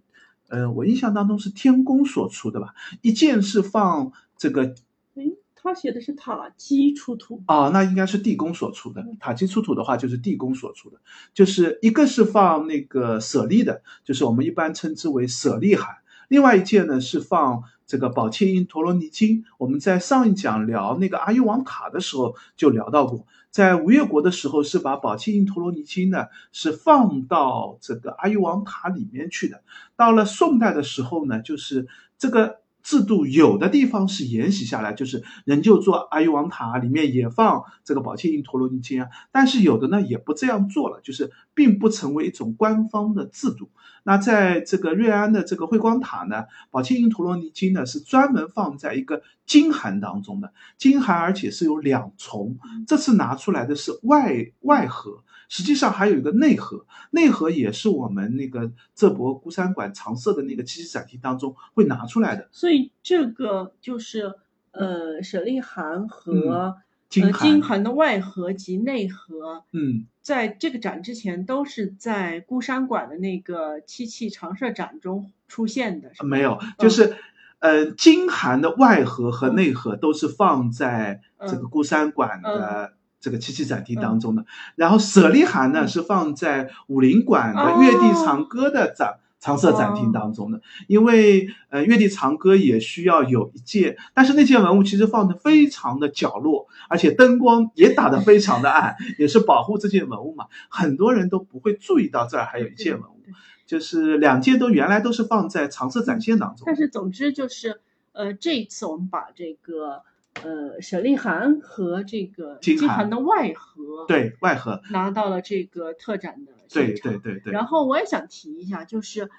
呃，我印象当中是天宫所出的吧，一件是放这个诶，他写的是塔基出土，啊，那应该是地宫所出的。塔基出土的话，就是地宫所出的，就是一个是放那个舍利的，就是我们一般称之为舍利函；另外一件呢是放这个宝箧印陀罗尼经。我们在上一讲聊那个阿育王塔的时候就聊到过，在吴越国的时候是把宝箧印陀罗尼经呢是放到这个阿育王塔里面去的。到了宋代的时候呢，就是这个制度有的地方是沿袭下来，就是仍旧做阿育王塔里面也放这个宝箧印陀罗尼经啊，但是有的呢也不这样做了，就是并不成为一种官方的制度。那在这个瑞安的这个慧光塔呢，宝箧印陀罗尼经呢是专门放在一个金函当中的，金函而且是有两重，这次拿出来的是外外盒。实际上还有一个内核，内核也是我们那个浙博孤山馆常设的那个漆器展厅当中会拿出来的。所以这个就是呃舍利函和、呃金函的外盒及内盒，嗯，在这个展之前都是在孤山馆的那个漆器常设展中出现的，没有，就是。呃，金函的外盒和内盒都是放在这个孤山馆的这个七七展厅当中的，然后舍利函呢嗯。是放在武林馆的月地长歌的展。常设展厅当中的，因为呃，月地长歌也需要有一件，但是那件文物其实放的非常的角落，而且灯光也打得非常的暗，也是保护这件文物嘛，很多人都不会注意到这儿还有一件文物，就是两件都原来都是放在常设展现当中。但是总之就是，呃，这一次我们把这个呃舍利函和这个金函金函的外盒对外盒，拿到了这个特展的对。对对对，然后我也想提一下，就是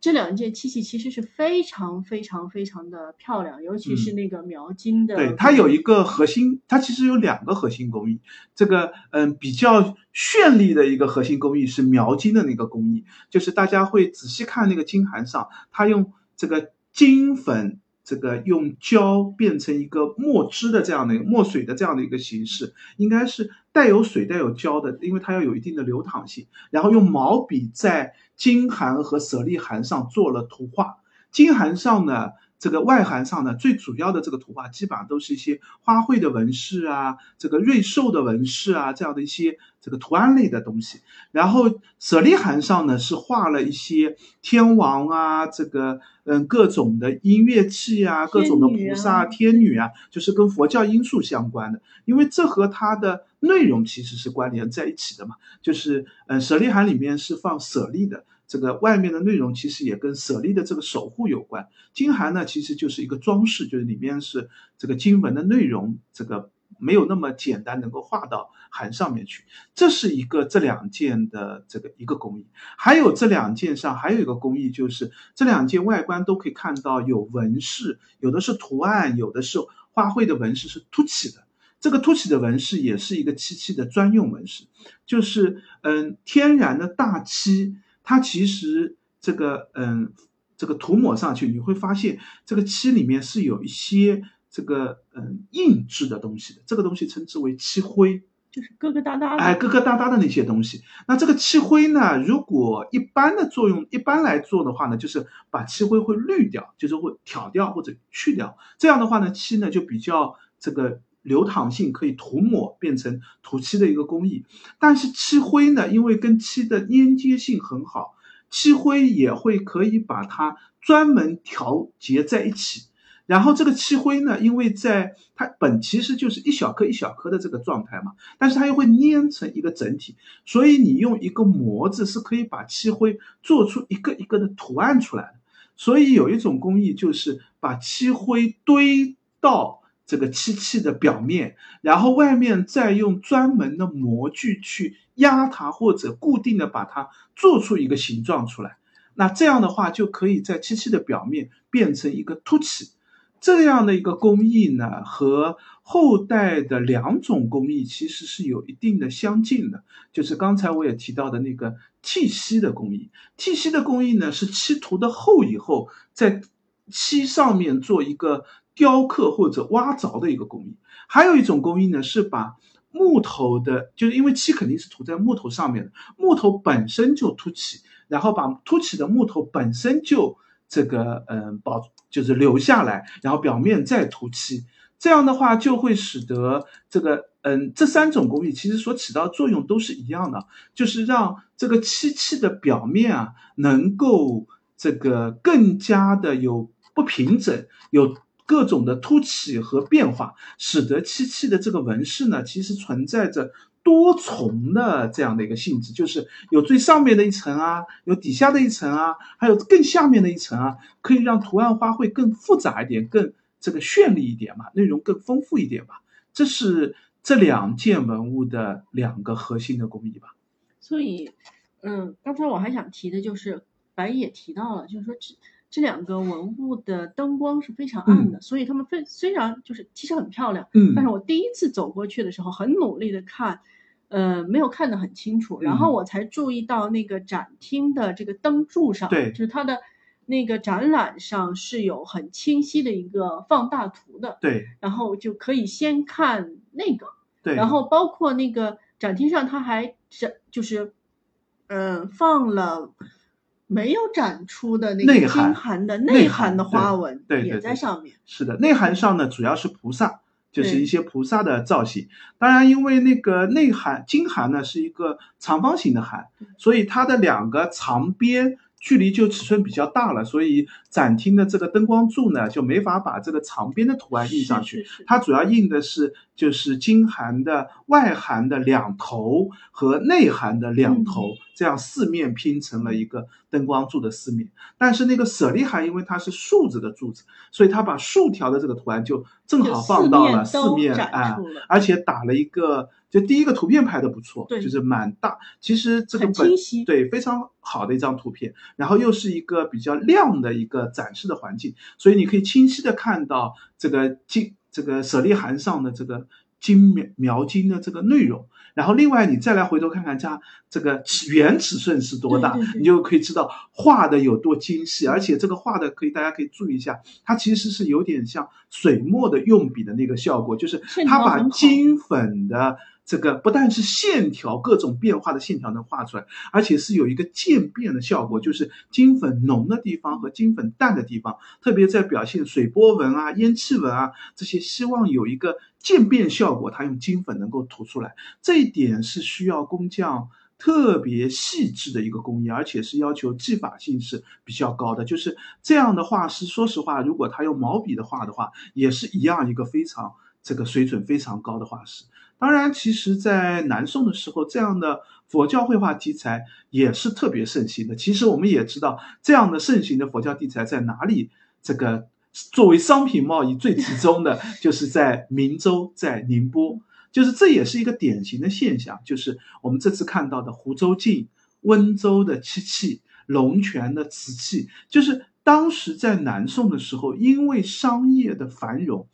这两件漆器其实是非常非常非常的漂亮，尤其是那个描金的。嗯对，它有一个核心，它其实有两个核心工艺。这个嗯，比较绚丽的一个核心工艺是描金的那个工艺，就是大家会仔细看那个金函上，它用这个金粉。这个用胶变成一个墨汁的这样的墨水的这样的一个形式，应该是带有水带有胶的，因为它要有一定的流淌性。然后用毛笔在金函和舍利函上做了图画。金函上呢，这个外函上呢，最主要的这个图画基本上都是一些花卉的纹饰啊，这个瑞兽的纹饰啊，这样的一些这个图案类的东西。然后舍利函上呢，是画了一些天王啊，这个嗯各种的音乐器啊，各种的菩萨、天女啊，就是跟佛教因素相关的，因为这和它的内容其实是关联在一起的嘛。就是嗯，舍利函里面是放舍利的。这个外面的内容其实也跟舍利的这个守护有关。金函呢，其实就是一个装饰，就是里面是这个经文的内容，这个没有那么简单能够画到函上面去。这是一个这两件的这个一个工艺，还有这两件上还有一个工艺，就是这两件外观都可以看到有纹饰，有的是图案，有的是花卉的纹饰是凸起的。这个凸起的纹饰也是一个漆器的专用纹饰，就是嗯天然的大漆。它其实这个嗯，这个涂抹上去，你会发现这个漆里面是有一些这个嗯硬质的东西的，这个东西称之为漆灰，就是疙疙瘩瘩的，哎，疙疙瘩瘩的那些东西。那这个漆灰呢，如果一般的作用，一般来做的话呢，就是把漆灰会滤掉，就是会挑掉或者去掉。这样的话呢，漆呢就比较这个流淌性可以涂抹变成涂漆的一个工艺。但是漆灰呢，因为跟漆的粘接性很好，漆灰也会可以把它专门调节在一起。然后这个漆灰呢，因为在它本其实就是一小颗一小颗的这个状态嘛，但是它又会粘成一个整体，所以你用一个模子是可以把漆灰做出一个一个的图案出来的。所以有一种工艺就是把漆灰堆到这个漆器的表面，然后外面再用专门的模具去压它或者固定的把它做出一个形状出来。那这样的话就可以在漆器的表面变成一个凸起。这样的一个工艺呢，和后代的两种工艺其实是有一定的相近的，就是刚才我也提到的那个剃漆的工艺。剃漆的工艺呢，是漆涂的厚以后，在漆上面做一个雕刻或者挖凿的一个工艺。还有一种工艺呢，是把木头的，就是因为漆肯定是涂在木头上面的，木头本身就凸起，然后把凸起的木头本身就。这个嗯，保就是留下来，然后表面再涂漆，这样的话就会使得这个嗯，这三种工艺其实所起到作用都是一样的，就是让这个漆器的表面啊能够这个更加的有不平整，有各种的凸起和变化，使得漆器的这个纹饰呢，其实存在着。多重的这样的一个性质，就是有最上面的一层啊，有底下的一层啊，还有更下面的一层啊，可以让图案花卉更复杂一点，更这个绚丽一点嘛，内容更丰富一点吧。这是这两件文物的两个核心的工艺吧。所以，嗯，刚才我还想提的就是，白也提到了，就是说这这。两个文物的灯光是非常暗的，所以他们非虽然就是其实很漂亮，嗯，但是我第一次走过去的时候很努力的看，呃，没有看得很清楚，然后我才注意到那个展厅的这个灯柱上，对，就是它的那个展览上是有很清晰的一个放大图的，对，然后就可以先看那个，对，然后包括那个展厅上它还展就是，嗯，放了。没有展出的那个内涵的内涵的花纹对也在上面。是的，内涵上呢主要是菩萨，就是一些菩萨的造型。当然，因为那个内涵金函呢是一个长方形的函，所以它的两个长边。距离就尺寸比较大了，所以展厅的这个灯光柱呢就没法把这个长边的图案印上去。它主要印的是就是金函的外函的两头和内函的两头，这样四面拼成了一个灯光柱的四面。但是那个舍利函因为它是竖着的柱子，所以它把竖条的这个图案就正好放到了四面啊，而且打了一个。就第一个图片拍的不错，就是蛮大，其实这个本对非常好的一张图片，然后又是一个比较亮的一个展示的环境，所以你可以清晰的看到这个金这个舍利函上的这个金描描金的这个内容，然后另外你再来回头看看它这个原尺寸是多大，你就可以知道画的有多精细，而且这个画的可以大家可以注意一下，它其实是有点像水墨的用笔的那个效果，就是它把金粉的。这个不但是线条各种变化的线条能画出来，而且是有一个渐变的效果，就是金粉浓的地方和金粉淡的地方，特别在表现水波纹啊、烟气纹啊这些，希望有一个渐变效果，它用金粉能够涂出来。这一点是需要工匠特别细致的一个工艺，而且是要求技法性是比较高的。就是这样的画师，说实话，如果他用毛笔的画的话，也是一样一个非常这个水准非常高的画师。当然，其实，在南宋的时候，这样的佛教绘画题材也是特别盛行的。其实我们也知道，这样的盛行的佛教题材在哪里？这个作为商品贸易最集中的，就是在明州，在宁波。就是这也是一个典型的现象，就是我们这次看到的湖州镜、温州的漆器、龙泉的瓷器，就是当时在南宋的时候，因为商业的繁荣，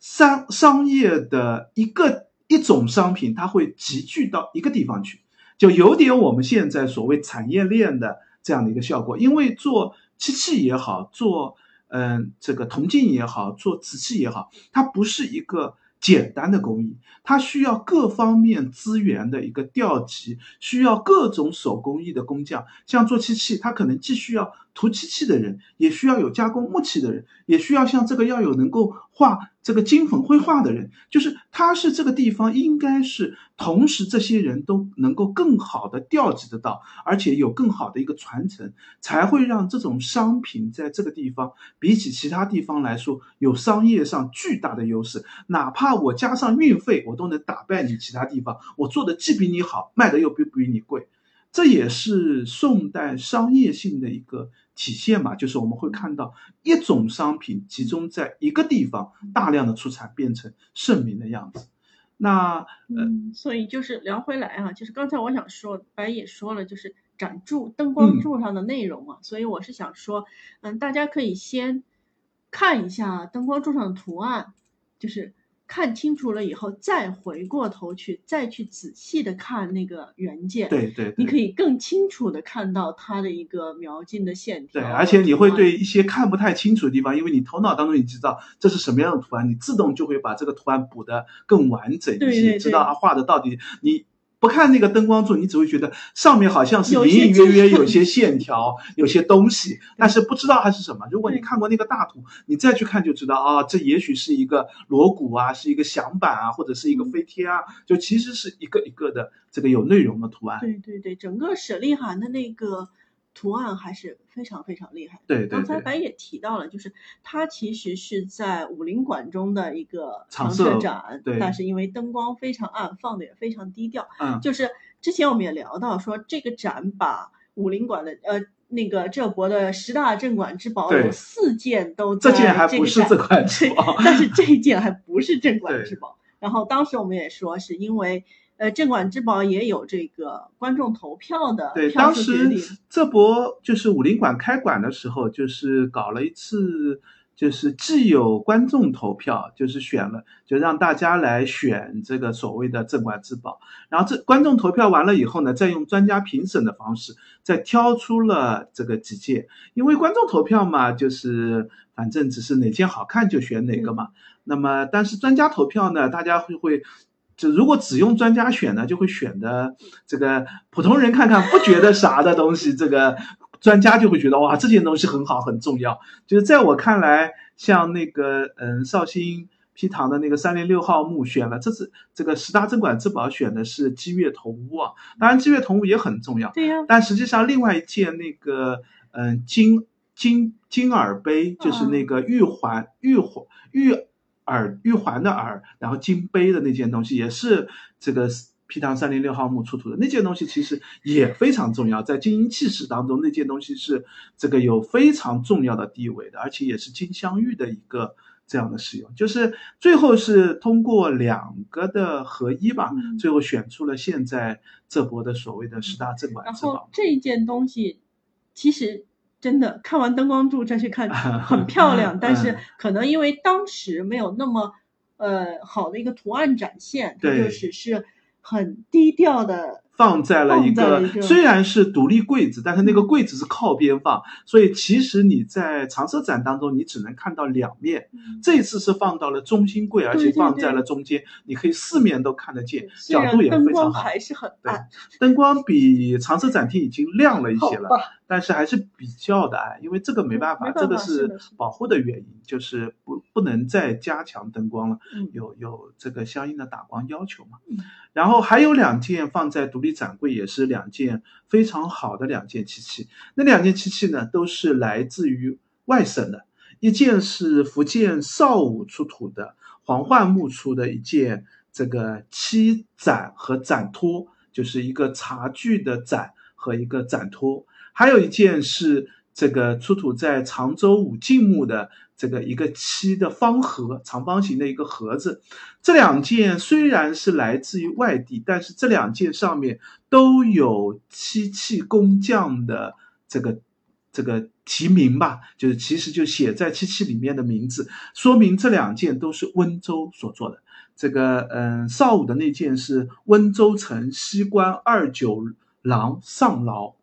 商商业的一个。一种商品，它会集聚到一个地方去，就有点我们现在所谓产业链的这样的一个效果。因为做漆器也好，做嗯这个铜镜也好，做瓷器也好，它不是一个简单的工艺，它需要各方面资源的一个调集，需要各种手工艺的工匠。像做漆器，它可能既需要涂漆器的人，也需要有加工木器的人，也需要像这个要有能够画这个金粉绘画的人，就是他是这个地方应该是同时这些人都能够更好的调集得到，而且有更好的一个传承，才会让这种商品在这个地方比起其他地方来说有商业上巨大的优势。哪怕我加上运费，我都能打败你其他地方，我做的既比你好，卖的又比比你贵。这也是宋代商业性的一个体现嘛，就是我们会看到一种商品集中在一个地方，大量的出产变成盛名的样子。那嗯，所以就是聊回来啊，就是刚才我想说，白也说了，就是展柱灯光柱上的内容嘛，所以我是想说，嗯，大家可以先看一下灯光柱上的图案，就是。看清楚了以后，再回过头去，再去仔细的看那个原件，对对，你可以更清楚的看到它的一个描金的线条。对，而且你会对一些看不太清楚的地方，因为你头脑当中你知道这是什么样的图案，你自动就会把这个图案补得更完整一些，知道它画的到底你。不看那个灯光柱，你只会觉得上面好像是隐隐约约有些线条，有些东西，但是不知道它是什么。如果你看过那个大图，你再去看就知道啊，这也许是一个锣鼓啊，是一个响板啊，或者是一个飞贴啊，就其实是一个一个的这个有内容的图案。对对对，整个舍利函的那个。图案还是非常非常厉害。对对，刚才白也提到了，就是它其实是在武林馆中的一个常设展，对但是因为灯光非常暗，放的也非常低调。嗯，就是之前我们也聊到说，这个展把武林馆的呃那个浙博的十大镇馆之宝有四件都在这件还不是镇馆之宝，但是这一件还不是镇馆之宝。然后当时我们也说，是因为。呃，镇馆之宝也有这个观众投票的。对，当时这波就是武林馆开馆的时候，就是搞了一次，就是既有观众投票，就是选了，就让大家来选这个所谓的镇馆之宝。然后这观众投票完了以后呢，再用专家评审的方式，再挑出了这个几件。因为观众投票嘛，就是反正只是哪件好看就选哪个嘛。那么，但是专家投票呢，大家会会。就如果只用专家选呢，就会选的这个普通人看看不觉得啥的东西，这个专家就会觉得哇，这件东西很好很重要。就是在我看来，像那个嗯绍兴批堂的那个三零六号墓选了，这是这个十大镇馆之宝选的是积月铜屋啊，当然积月铜屋也很重要，对呀。但实际上另外一件那个嗯金金金耳杯，就是那个玉环玉环玉。耳玉环的耳，然后金杯的那件东西也是这个皮唐三零六号墓出土的那件东西，其实也非常重要，在金银器史当中，那件东西是这个有非常重要的地位的，而且也是金镶玉的一个这样的使用。就是最后是通过两个的合一吧，最后选出了现在这波的所谓的十大镇馆之宝。然后这一件东西其实。真的看完灯光柱再去看，很漂亮，但是可能因为当时没有那么呃好的一个图案展现，它就只是很低调的。放在了一个，虽然是独立柜子，但是那个柜子是靠边放，所以其实你在常设展当中，你只能看到两面。这次是放到了中心柜，而且放在了中间，你可以四面都看得见，角度也非常好。还是很暗，灯光比常设展厅已经亮了一些了，但是还是比较的暗，因为这个没办法，这个是保护的原因，就是不不能再加强灯光了，有有这个相应的打光要求嘛。然后还有两件放在独立。展柜也是两件非常好的两件漆器，那两件漆器呢，都是来自于外省的。一件是福建邵武出土的黄焕木出的一件这个漆盏和盏托，就是一个茶具的盏和一个盏托。还有一件是这个出土在常州武进墓的。这个一个漆的方盒，长方形的一个盒子，这两件虽然是来自于外地，但是这两件上面都有漆器工匠的这个这个题名吧，就是其实就写在漆器里面的名字，说明这两件都是温州所做的。这个嗯，邵武的那件是温州城西关二九郎上劳。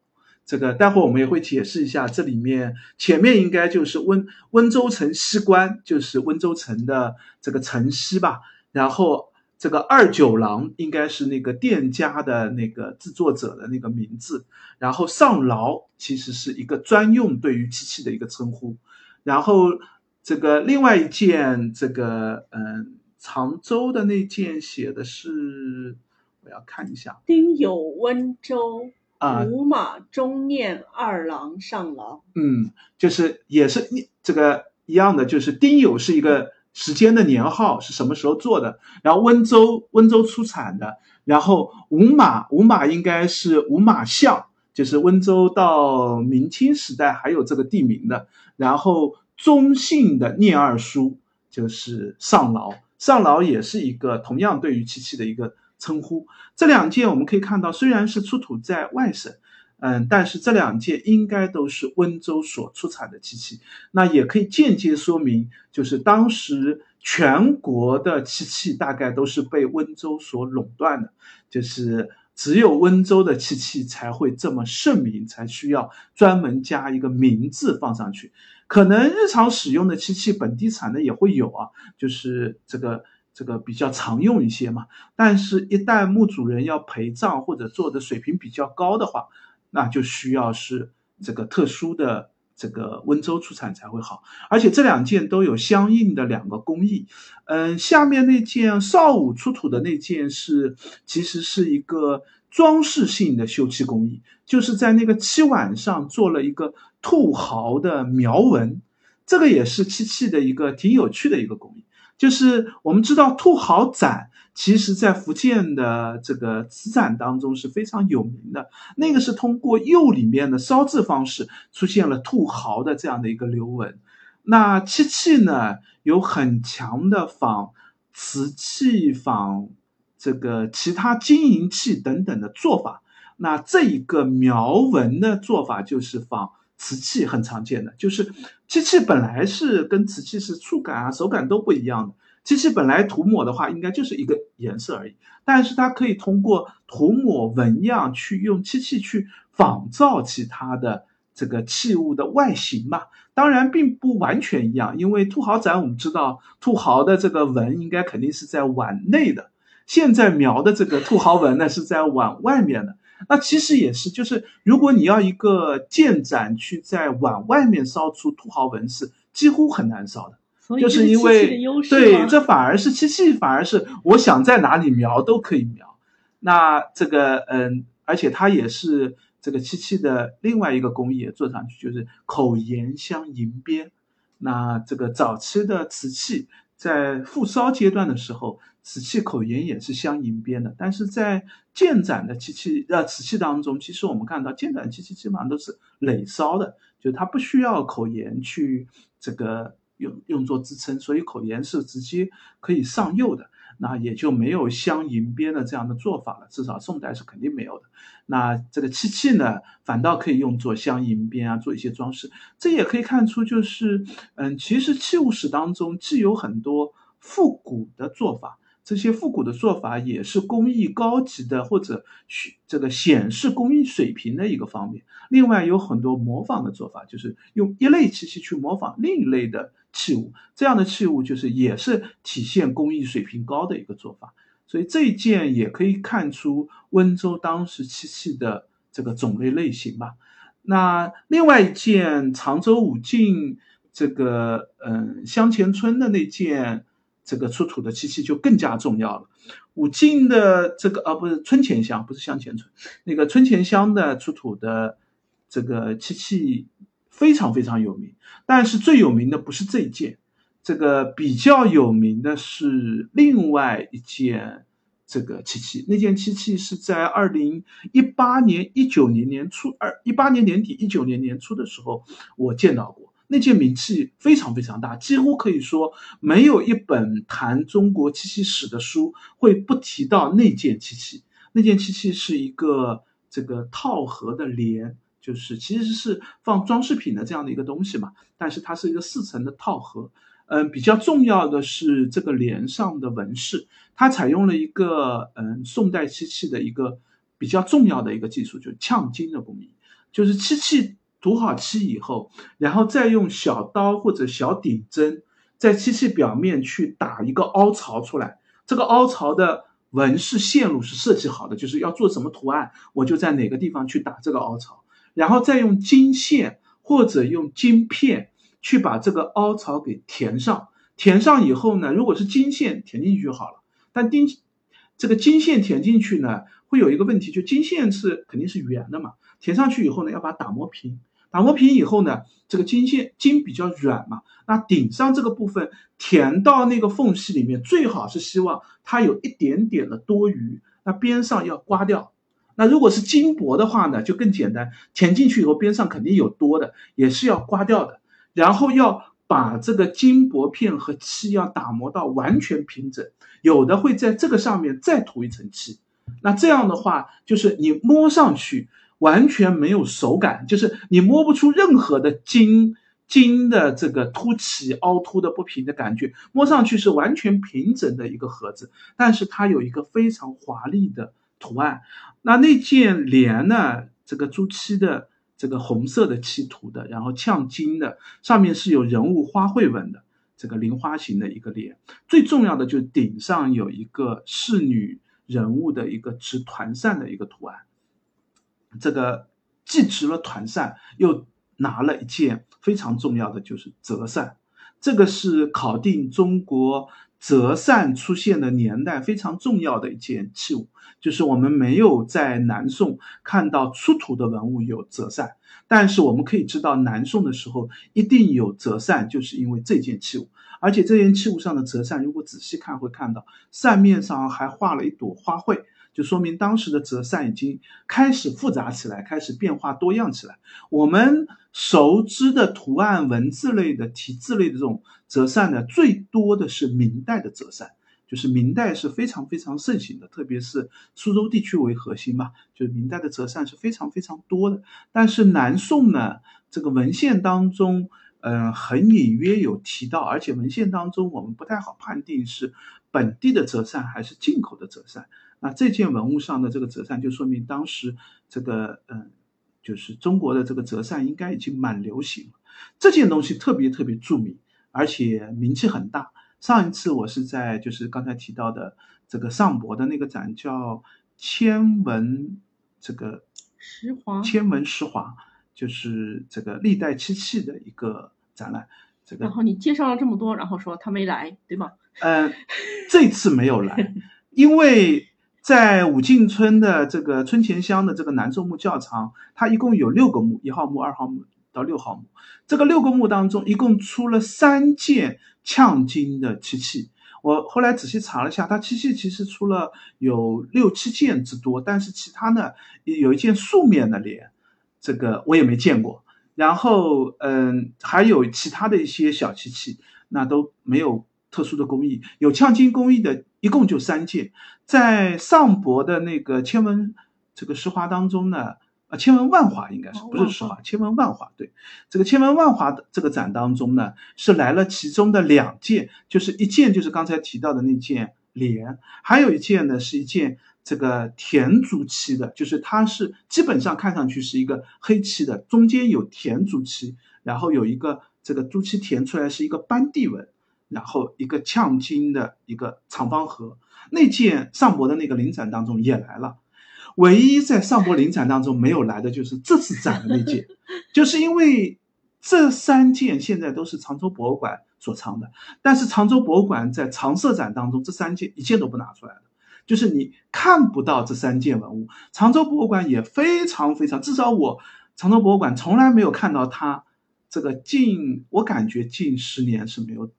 这个待会儿我们也会解释一下，这里面前面应该就是温温州城西关，就是温州城的这个城西吧。然后这个二九郎应该是那个店家的那个制作者的那个名字，然后上饶其实是一个专用对于机器的一个称呼，然后这个另外一件这个嗯常州的那件写的是我要看一下。丁酉温州。啊五马中念二郎上劳。嗯，就是也是这个一样的，就是丁酉是一个时间的年号，是什么时候做的？然后温州温州出产的，然后五马五马应该是五马巷，就是温州到明清时代还有这个地名的。然后中信的念二叔就是上劳，上劳也是一个同样对于七七的一个称呼。这两件我们可以看到，虽然是出土在外省。嗯，但是这两件应该都是温州所出产的漆器，那也可以间接说明，就是当时全国的漆器大概都是被温州所垄断的，就是只有温州的漆器才会这么盛名，才需要专门加一个名字放上去。可能日常使用的漆器本地产的也会有啊，就是这个这个比较常用一些嘛。但是，一旦墓主人要陪葬或者做的水平比较高的话，那就需要是这个特殊的这个温州出产才会好，而且这两件都有相应的两个工艺。嗯，下面那件邵武出土的那件是，其实是一个装饰性的绣漆工艺，就是在那个漆碗上做了一个兔毫的描纹，这个也是漆器的一个挺有趣的一个工艺。就是我们知道兔毫盏。其实，在福建的这个瓷盏当中是非常有名的。那个是通过釉里面的烧制方式出现了兔毫的这样的一个流纹。那漆器呢，有很强的仿瓷器、仿这个其他金银器等等的做法。那这一个描纹的做法就是仿瓷器很常见的，就是漆器本来是跟瓷器是触感啊、手感都不一样的。漆器本来涂抹的话，应该就是一个颜色而已，但是它可以通过涂抹纹样去用漆器去仿造其他的这个器物的外形嘛。当然并不完全一样，因为兔毫盏我们知道兔毫的这个纹应该肯定是在碗内的，现在描的这个兔毫纹呢是在碗外面的。那其实也是，就是如果你要一个建盏去在碗外面烧出土豪纹，饰几乎很难烧的。就是因为对，这反而是漆器，反而是我想在哪里描都可以描。那这个嗯，而且它也是这个漆器的另外一个工艺做上去，就是口沿镶银边。那这个早期的瓷器在复烧阶段的时候，瓷器口沿也是镶银边的。但是在建盏的漆器呃瓷器当中，其实我们看到建盏漆器基本上都是垒烧的，就它不需要口沿去这个。用用作支撑，所以口沿是直接可以上釉的，那也就没有镶银边的这样的做法了。至少宋代是肯定没有的。那这个漆器呢，反倒可以用作镶银边啊，做一些装饰。这也可以看出，就是嗯，其实器物史当中既有很多复古的做法。这些复古的做法也是工艺高级的，或者这个显示工艺水平的一个方面。另外有很多模仿的做法，就是用一类漆器去模仿另一类的器物，这样的器物就是也是体现工艺水平高的一个做法。所以这一件也可以看出温州当时漆器的这个种类类型吧。那另外一件常州武进这个嗯香前村的那件。这个出土的漆器就更加重要了。武进的这个啊，不是村前乡，不是乡前村，那个村前乡的出土的这个漆器非常非常有名。但是最有名的不是这一件，这个比较有名的是另外一件这个漆器。那件漆器是在二零一八年、一九年年初，二一八年年底、一九年年初的时候，我见到过。那件名气非常非常大，几乎可以说没有一本谈中国漆器史的书会不提到那件漆器。那件漆器是一个这个套盒的帘，就是其实是放装饰品的这样的一个东西嘛。但是它是一个四层的套盒。嗯，比较重要的是这个帘上的纹饰，它采用了一个嗯宋代漆器的一个比较重要的一个技术，就是呛金的工艺，就是漆器。涂好漆以后，然后再用小刀或者小顶针在漆器表面去打一个凹槽出来。这个凹槽的纹饰线路是设计好的，就是要做什么图案，我就在哪个地方去打这个凹槽，然后再用金线或者用金片去把这个凹槽给填上。填上以后呢，如果是金线填进去就好了。但金这个金线填进去呢，会有一个问题，就金线是肯定是圆的嘛，填上去以后呢，要把它打磨平。打磨平以后呢，这个金线金比较软嘛，那顶上这个部分填到那个缝隙里面，最好是希望它有一点点的多余，那边上要刮掉。那如果是金箔的话呢，就更简单，填进去以后边上肯定有多的，也是要刮掉的。然后要把这个金箔片和漆要打磨到完全平整，有的会在这个上面再涂一层漆。那这样的话，就是你摸上去。完全没有手感，就是你摸不出任何的金金的这个凸起、凹凸的不平的感觉，摸上去是完全平整的一个盒子，但是它有一个非常华丽的图案。那那件帘呢？这个朱漆的这个红色的漆涂的，然后呛金的，上面是有人物花卉纹的，这个菱花形的一个帘。最重要的就是顶上有一个仕女人物的一个持团扇的一个图案。这个既执了团扇，又拿了一件非常重要的，就是折扇。这个是考定中国折扇出现的年代非常重要的一件器物。就是我们没有在南宋看到出土的文物有折扇，但是我们可以知道南宋的时候一定有折扇，就是因为这件器物。而且这件器物上的折扇，如果仔细看会看到扇面上还画了一朵花卉。就说明当时的折扇已经开始复杂起来，开始变化多样起来。我们熟知的图案、文字类的、题字类的这种折扇呢，最多的是明代的折扇，就是明代是非常非常盛行的，特别是苏州地区为核心嘛，就是明代的折扇是非常非常多的。但是南宋呢，这个文献当中，嗯，很隐约有提到，而且文献当中我们不太好判定是本地的折扇还是进口的折扇。那这件文物上的这个折扇，就说明当时这个嗯，就是中国的这个折扇应该已经蛮流行了。这件东西特别特别著名，而且名气很大。上一次我是在就是刚才提到的这个上博的那个展，叫千文这个石华，千文石华，就是这个历代漆器的一个展览。这个然后你介绍了这么多，然后说他没来，对吧？嗯，这次没有来，因为。在武进村的这个村前乡的这个南宋墓窖藏，它一共有六个墓，一号墓、二号墓到六号墓。这个六个墓当中，一共出了三件呛金的漆器。我后来仔细查了一下，它漆器其实出了有六七件之多，但是其他呢，有一件素面的脸，这个我也没见过。然后，嗯，还有其他的一些小漆器，那都没有。特殊的工艺有呛金工艺的，一共就三件，在上博的那个千文这个石华当中呢，啊，千文万华应该是不是石华，千文万华对，这个千文万华的这个展当中呢，是来了其中的两件，就是一件就是刚才提到的那件莲，还有一件呢是一件这个田竹漆的，就是它是基本上看上去是一个黑漆的，中间有田竹漆，然后有一个这个朱漆填出来是一个斑地纹。然后一个呛金的一个长方盒，那件上博的那个临展当中也来了，唯一在上博临展当中没有来的就是这次展的那件，就是因为这三件现在都是常州博物馆所藏的，但是常州博物馆在常设展当中这三件一件都不拿出来的，就是你看不到这三件文物。常州博物馆也非常非常，至少我常州博物馆从来没有看到它这个近，我感觉近十年是没有。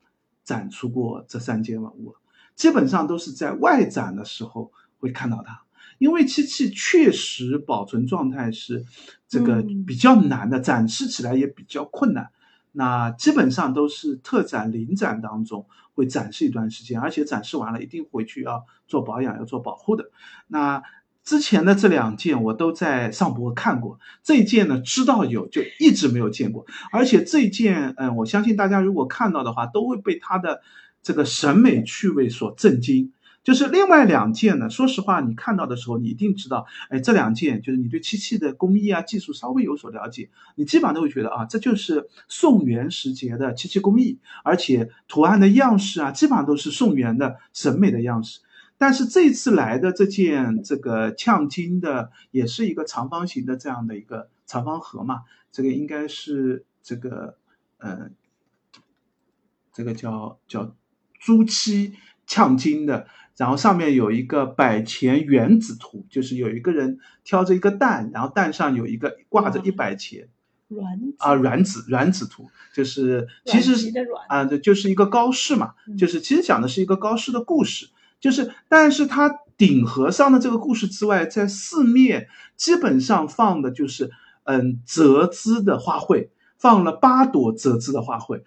展出过这三件文物，基本上都是在外展的时候会看到它，因为漆器确实保存状态是这个比较难的，展示起来也比较困难。那基本上都是特展、临展当中会展示一段时间，而且展示完了一定回去要做保养、要做保护的。那之前的这两件我都在上博看过，这件呢知道有就一直没有见过，而且这件，嗯，我相信大家如果看到的话，都会被它的这个审美趣味所震惊。就是另外两件呢，说实话，你看到的时候，你一定知道，哎，这两件就是你对漆器的工艺啊、技术稍微有所了解，你基本上都会觉得啊，这就是宋元时节的漆器工艺，而且图案的样式啊，基本上都是宋元的审美的样式。但是这次来的这件这个呛金的，也是一个长方形的这样的一个长方盒嘛，这个应该是这个，呃，这个叫叫朱漆呛金的。然后上面有一个百钱原子图，就是有一个人挑着一个蛋，然后蛋上有一个挂着一百钱，软啊软子软子图，就是其实啊对，就是一个高士嘛，就是其实讲的是一个高士的故事，就是但是它顶盒上的这个故事之外，在四面基本上放的就是嗯折枝的花卉，放了八朵折枝的花卉。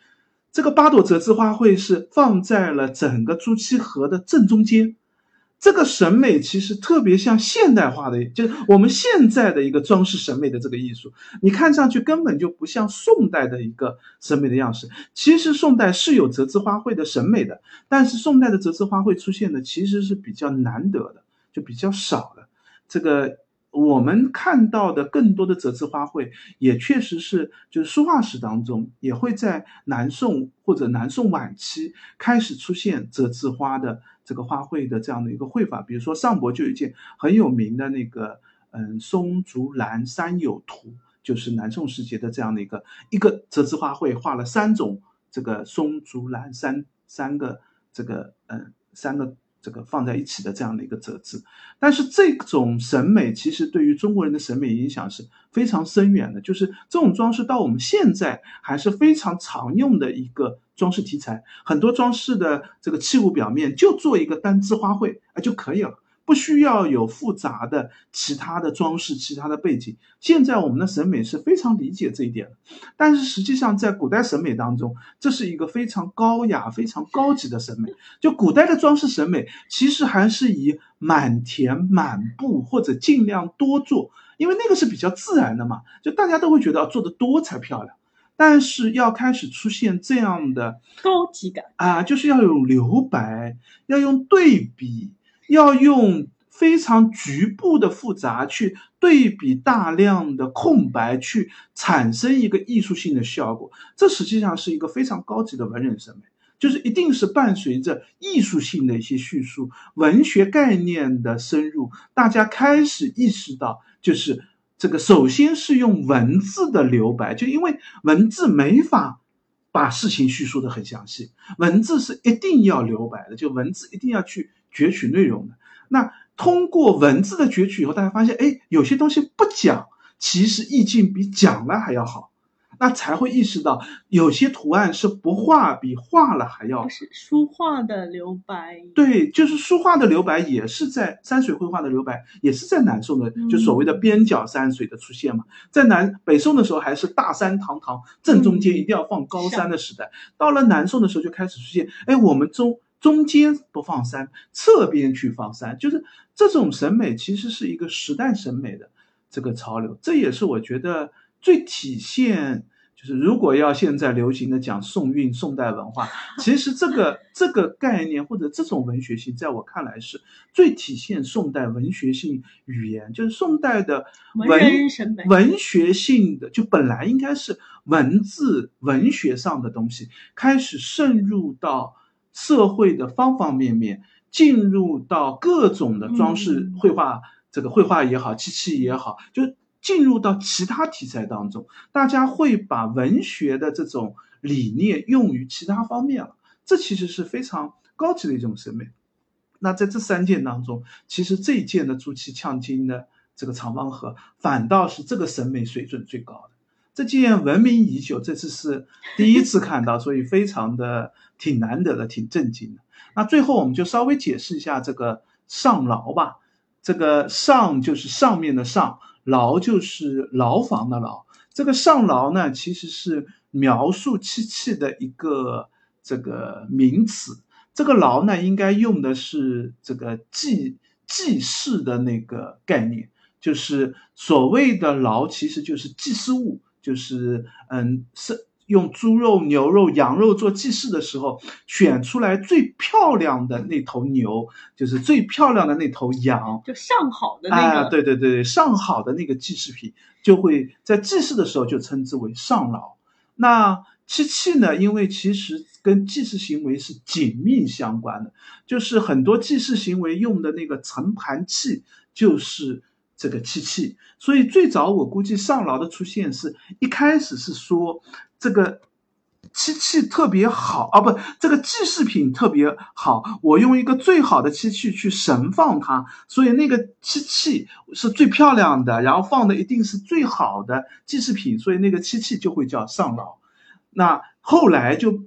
这个八朵折枝花卉是放在了整个朱漆盒的正中间，这个审美其实特别像现代化的，就是我们现在的一个装饰审美的这个艺术，你看上去根本就不像宋代的一个审美的样式。其实宋代是有折枝花卉的审美的，但是宋代的折枝花卉出现的其实是比较难得的，就比较少的。这个。我们看到的更多的折枝花卉，也确实是就是书画史当中也会在南宋或者南宋晚期开始出现折枝花的这个花卉的这样的一个绘法。比如说上博就有一件很有名的那个嗯松竹兰三友图，就是南宋时节的这样的一个一个折枝花卉，画了三种这个松竹兰三三个这个嗯三个。这个放在一起的这样的一个折子，但是这种审美其实对于中国人的审美影响是非常深远的。就是这种装饰到我们现在还是非常常用的一个装饰题材，很多装饰的这个器物表面就做一个单枝花卉啊就可以了。不需要有复杂的其他的装饰、其他的背景。现在我们的审美是非常理解这一点的，但是实际上在古代审美当中，这是一个非常高雅、非常高级的审美。就古代的装饰审美，其实还是以满填、满布或者尽量多做，因为那个是比较自然的嘛。就大家都会觉得做的多才漂亮。但是要开始出现这样的高级感啊，就是要有留白，要用对比。要用非常局部的复杂去对比大量的空白，去产生一个艺术性的效果。这实际上是一个非常高级的文人审美，就是一定是伴随着艺术性的一些叙述、文学概念的深入，大家开始意识到，就是这个首先是用文字的留白，就因为文字没法把事情叙述的很详细，文字是一定要留白的，就文字一定要去。攫取内容的，那通过文字的攫取以后，大家发现，哎，有些东西不讲，其实意境比讲了还要好。那才会意识到，有些图案是不画比画了还要。是书画的留白。对，就是书画的留白，也是在山水绘画的留白，也是在南宋的，就所谓的边角山水的出现嘛。在南北宋的时候，还是大山堂堂，正中间一定要放高山的时代。到了南宋的时候，就开始出现，哎，我们中。中间不放山，侧边去放山，就是这种审美其实是一个时代审美的这个潮流。这也是我觉得最体现，就是如果要现在流行的讲宋韵、宋代文化，其实这个 这个概念或者这种文学性，在我看来是最体现宋代文学性语言，就是宋代的文文学性的，就本来应该是文字文学上的东西，开始渗入到。社会的方方面面进入到各种的装饰绘画，这个绘画也好，漆器也好，就进入到其他题材当中，大家会把文学的这种理念用于其他方面了。这其实是非常高级的一种审美。那在这三件当中，其实这一件的朱漆呛金的这个长方盒，反倒是这个审美水准最高的。这件闻名已久，这次是第一次看到，所以非常的挺难得的，挺震惊的。那最后我们就稍微解释一下这个上牢吧。这个上就是上面的上，牢就是牢房的牢。这个上牢呢，其实是描述漆器的一个这个名词。这个牢呢，应该用的是这个记记事的那个概念，就是所谓的牢，其实就是记事物。就是嗯，是用猪肉、牛肉、羊肉做祭祀的时候，选出来最漂亮的那头牛，就是最漂亮的那头羊，就上好的那个，对对对对，上好的那个祭祀品，就会在祭祀的时候就称之为上老。那漆器呢？因为其实跟祭祀行为是紧密相关的，就是很多祭祀行为用的那个盛盘器就是这个漆器。所以最早我估计上饶的出现是一开始是说这个漆器特别好啊，不，这个祭祀品特别好，我用一个最好的漆器去神放它，所以那个漆器是最漂亮的，然后放的一定是最好的祭祀品，所以那个漆器就会叫上饶。那后来就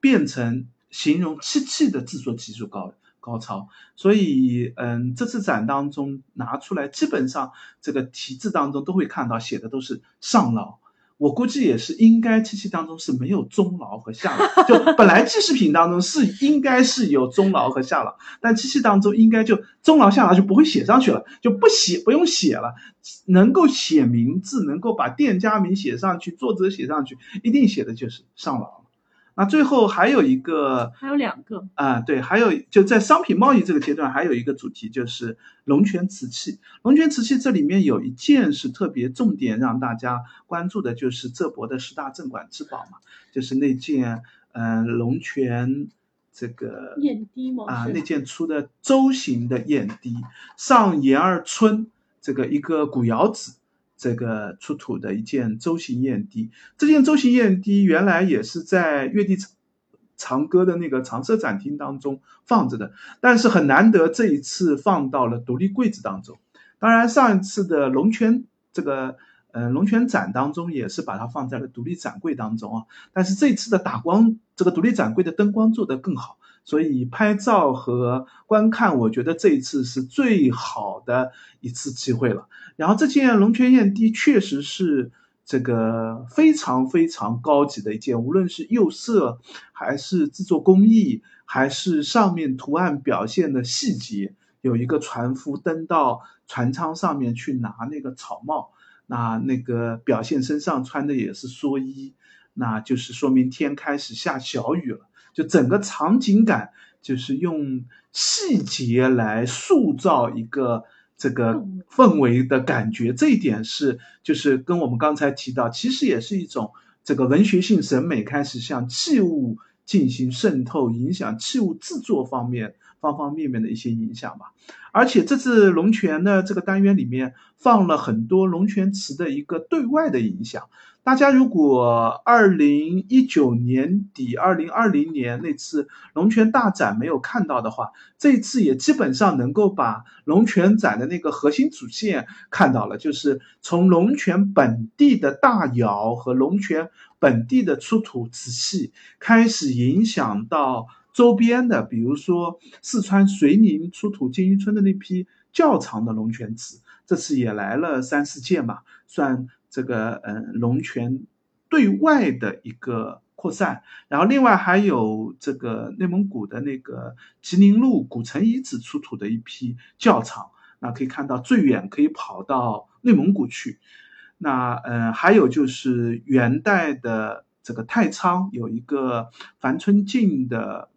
变成形容漆器的制作技术高了高超，所以嗯，这次展当中拿出来，基本上这个题字当中都会看到写的都是上劳。我估计也是应该漆器当中是没有中劳和下劳，就 本来记事品当中是应该是有中劳和下劳，但漆器当中应该就中劳下劳就不会写上去了，就不写不用写了，能够写名字，能够把店家名写上去，作者写上去，一定写的就是上劳。那最后还有一个，还有两个啊，对，还有就在商品贸易这个阶段，还有一个主题就是龙泉瓷器。龙泉瓷器这里面有一件是特别重点让大家关注的，就是浙博的十大镇馆之宝嘛，就是那件嗯龙泉这个砚滴嘛？啊，那件出的周形的砚滴，上延二村这个一个古窑子。这个出土的一件舟形砚滴，这件舟形砚滴原来也是在月地长长歌的那个常设展厅当中放着的，但是很难得这一次放到了独立柜子当中。当然，上一次的龙泉这个呃龙泉展当中也是把它放在了独立展柜当中啊，但是这次的打光，这个独立展柜的灯光做得更好。所以拍照和观看，我觉得这一次是最好的一次机会了。然后这件龙泉砚滴确实是这个非常非常高级的一件，无论是釉色，还是制作工艺，还是上面图案表现的细节。有一个船夫登到船舱上面去拿那个草帽，那那个表现身上穿的也是蓑衣，那就是说明天开始下小雨了。就整个场景感，就是用细节来塑造一个这个氛围的感觉，这一点是就是跟我们刚才提到，其实也是一种这个文学性审美开始向器物进行渗透，影响器物制作方面方方面面的一些影响吧。而且这次龙泉呢这个单元里面放了很多龙泉瓷的一个对外的影响。大家如果二零一九年底、二零二零年那次龙泉大展没有看到的话，这次也基本上能够把龙泉展的那个核心主线看到了，就是从龙泉本地的大窑和龙泉本地的出土瓷器开始，影响到周边的，比如说四川遂宁出土金鱼村的那批较长的龙泉瓷，这次也来了三四件吧，算。这个嗯，龙泉对外的一个扩散，然后另外还有这个内蒙古的那个吉林路古城遗址出土的一批窖藏，那可以看到最远可以跑到内蒙古去。那嗯，还有就是元代的这个太仓有一个樊春镜的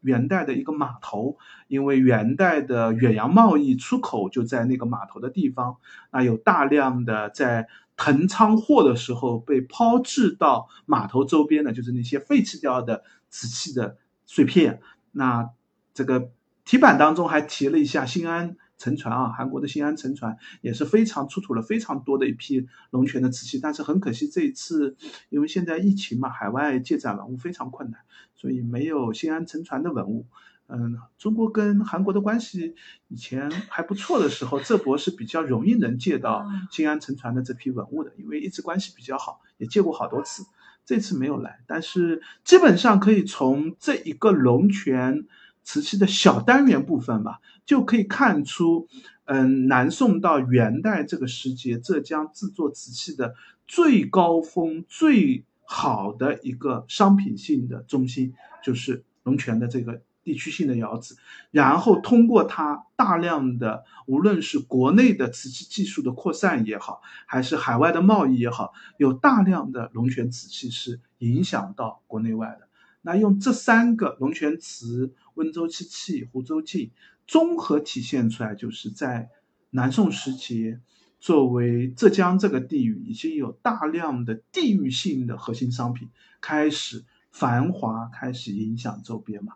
元代的一个码头，因为元代的远洋贸易出口就在那个码头的地方，那有大量的在。腾仓货的时候被抛掷到码头周边的，就是那些废弃掉的瓷器的碎片。那这个题板当中还提了一下新安沉船啊，韩国的新安沉船也是非常出土了非常多的一批龙泉的瓷器。但是很可惜，这一次因为现在疫情嘛，海外借展文物非常困难，所以没有新安沉船的文物。嗯，中国跟韩国的关系以前还不错的时候，浙博是比较容易能借到新安沉船的这批文物的，因为一直关系比较好，也借过好多次。这次没有来，但是基本上可以从这一个龙泉瓷器的小单元部分吧，就可以看出，嗯，南宋到元代这个时节，浙江制作瓷器的最高峰、最好的一个商品性的中心，就是龙泉的这个。地区性的窑址，然后通过它大量的无论是国内的瓷器技术的扩散也好，还是海外的贸易也好，有大量的龙泉瓷器是影响到国内外的。那用这三个龙泉瓷、温州漆器、湖州器综合体现出来，就是在南宋时期，作为浙江这个地域已经有大量的地域性的核心商品开始繁华，开始影响周边嘛。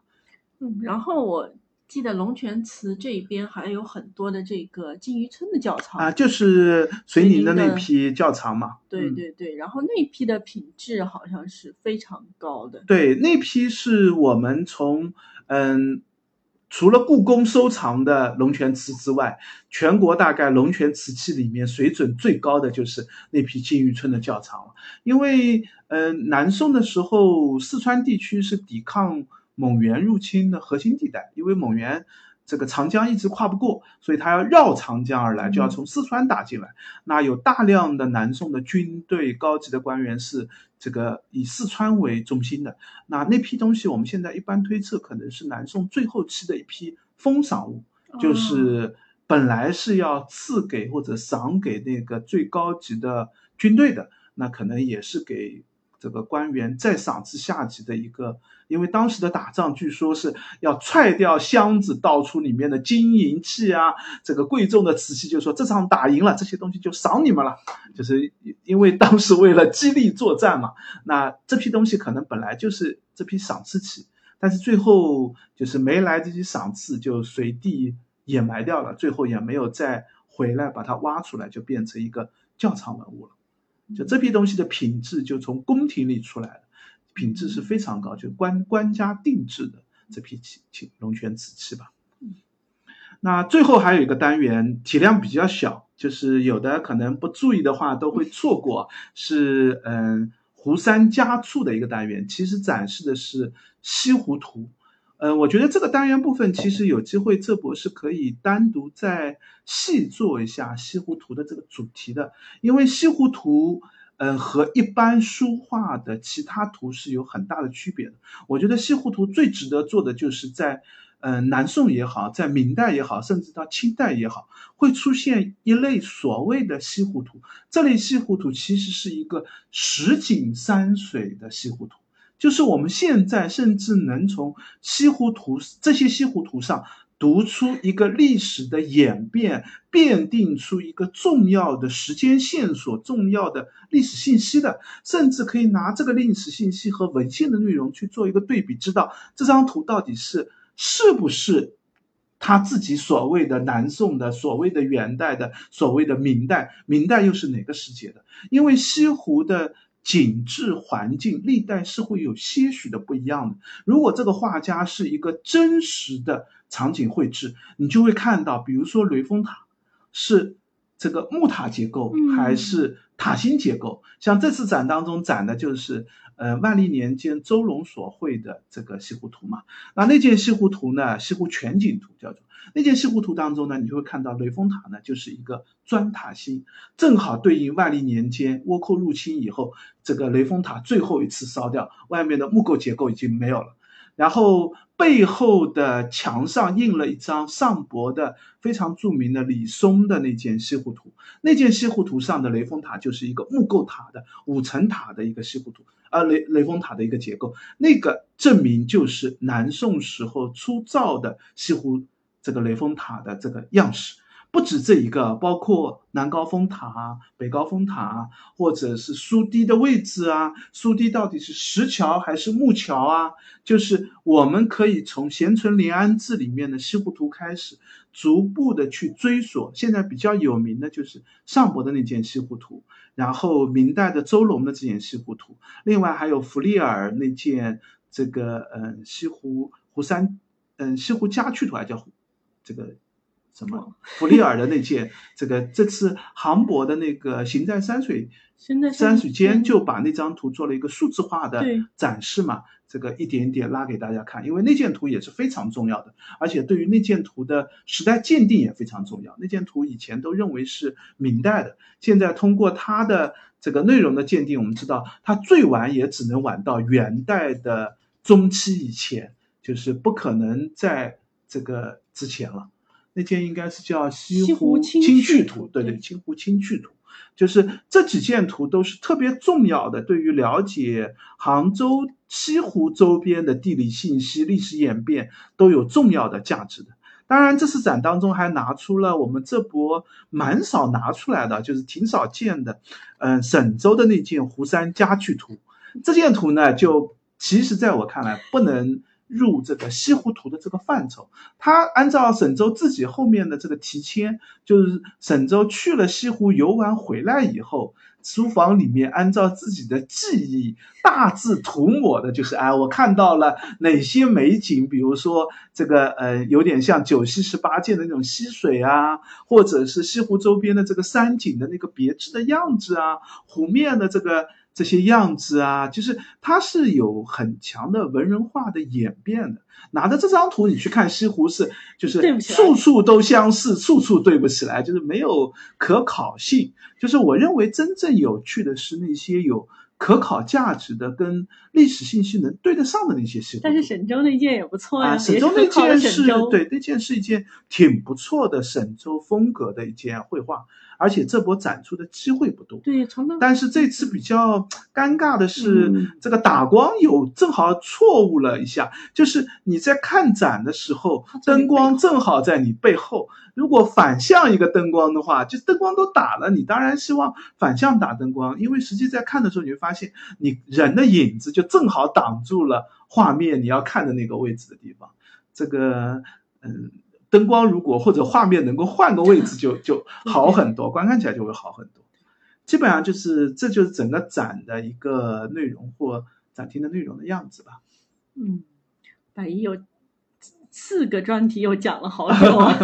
嗯，然后我记得龙泉祠这边还有很多的这个金鱼村的窖藏啊，就是遂宁的那批窖藏嘛。对对对，然后那批的品质好像是非常高的。对，那批是我们从嗯，除了故宫收藏的龙泉瓷之外，全国大概龙泉瓷器里面水准最高的就是那批金鱼村的窖藏了。因为嗯，南宋的时候，四川地区是抵抗。蒙元入侵的核心地带，因为蒙元这个长江一直跨不过，所以他要绕长江而来，就要从四川打进来。那有大量的南宋的军队、高级的官员是这个以四川为中心的。那那批东西，我们现在一般推测可能是南宋最后期的一批封赏物，就是本来是要赐给或者赏给那个最高级的军队的，那可能也是给。这个官员再赏赐下级的一个，因为当时的打仗据说是要踹掉箱子，倒出里面的金银器啊，这个贵重的瓷器，就说这场打赢了，这些东西就赏你们了。就是因为当时为了激励作战嘛，那这批东西可能本来就是这批赏赐器，但是最后就是没来得及赏赐，就随地掩埋掉了，最后也没有再回来把它挖出来，就变成一个窖藏文物了。就这批东西的品质，就从宫廷里出来了，品质是非常高，就官官家定制的这批器器龙泉瓷器吧。那最后还有一个单元，体量比较小，就是有的可能不注意的话都会错过，是嗯湖山家畜的一个单元，其实展示的是西湖图。嗯，我觉得这个单元部分其实有机会，这博士可以单独再细做一下西湖图的这个主题的，因为西湖图，嗯，和一般书画的其他图是有很大的区别的。我觉得西湖图最值得做的就是在，嗯，南宋也好，在明代也好，甚至到清代也好，会出现一类所谓的西湖图。这类西湖图其实是一个实景山水的西湖图。就是我们现在甚至能从西湖图这些西湖图上读出一个历史的演变，辨定出一个重要的时间线索、重要的历史信息的，甚至可以拿这个历史信息和文献的内容去做一个对比，知道这张图到底是是不是他自己所谓的南宋的、所谓的元代的、所谓的明代，明代又是哪个时节的？因为西湖的。景致环境历代是会有些许的不一样的。如果这个画家是一个真实的场景绘制，你就会看到，比如说雷峰塔是这个木塔结构还是塔心结构。像这次展当中展的就是呃万历年间周龙所绘的这个西湖图嘛。那那件西湖图呢，西湖全景图叫做。那件西湖图当中呢，你就会看到雷峰塔呢，就是一个砖塔心，正好对应万历年间倭寇入侵以后，这个雷峰塔最后一次烧掉，外面的木构结构已经没有了。然后背后的墙上印了一张上博的非常著名的李松的那件西湖图，那件西湖图上的雷峰塔就是一个木构塔的五层塔的一个西湖图，啊雷雷峰塔的一个结构，那个证明就是南宋时候初造的西湖。这个雷峰塔的这个样式不止这一个，包括南高峰塔、北高峰塔，或者是苏堤的位置啊，苏堤到底是石桥还是木桥啊？就是我们可以从《咸淳临安志》里面的西湖图开始，逐步的去追索。现在比较有名的就是上博的那件西湖图，然后明代的周龙的这件西湖图，另外还有弗利尔那件这个嗯西湖湖山嗯西湖家趣图，还叫。这个什么弗利尔的那件，这个这次杭博的那个行在山水山水间就把那张图做了一个数字化的展示嘛，这个一点一点拉给大家看，因为那件图也是非常重要的，而且对于那件图的时代鉴定也非常重要。那件图以前都认为是明代的，现在通过它的这个内容的鉴定，我们知道它最晚也只能晚到元代的中期以前。就是不可能在这个之前了。那件应该是叫西西湖清趣图，对对，西湖清趣图，就是这几件图都是特别重要的，对于了解杭州西湖周边的地理信息、历史演变都有重要的价值的。当然，这次展当中还拿出了我们这波蛮少拿出来的，就是挺少见的，嗯、沈周的那件湖山家具图。这件图呢，就其实在我看来不能入这个西湖图的这个范畴。他按照沈周自己后面的这个题签，就是沈周去了西湖游玩回来以后，书房里面按照自己的记忆大致涂抹的，就是哎，我看到了哪些美景，比如说这个呃，有点像九溪十八涧的那种溪水啊，或者是西湖周边的这个山景的那个别致的样子啊，湖面的这个。这些样子啊，就是它是有很强的文人画的演变的。拿着这张图，你去看西湖是，就是处处都相似，处处对不起来，就是没有可考性。就是我认为真正有趣的是那些有可考价值的、跟历史信息能对得上的那些西湖。但是沈周那件也不错呀、啊，沈周那件是。对那件是一件挺不错的沈周风格的一件绘画，而且这波展出的机会不多。对，但是这次比较尴尬的是，嗯这个打光有正好错误了一下，就是你在看展的时候灯光正好在你背后。如果反向一个灯光的话，就灯光都打了，你当然希望反向打灯光，因为实际在看的时候，你会发现你人的影子就正好挡住了画面你要看的那个位置的地方。这个，嗯。灯光如果或者画面能够换个位置就，就好很多，观看起来就会好很多。基本上就是这就是整个展的一个内容或展厅的内容的样子吧。嗯，百一有四个专题又讲了好久啊。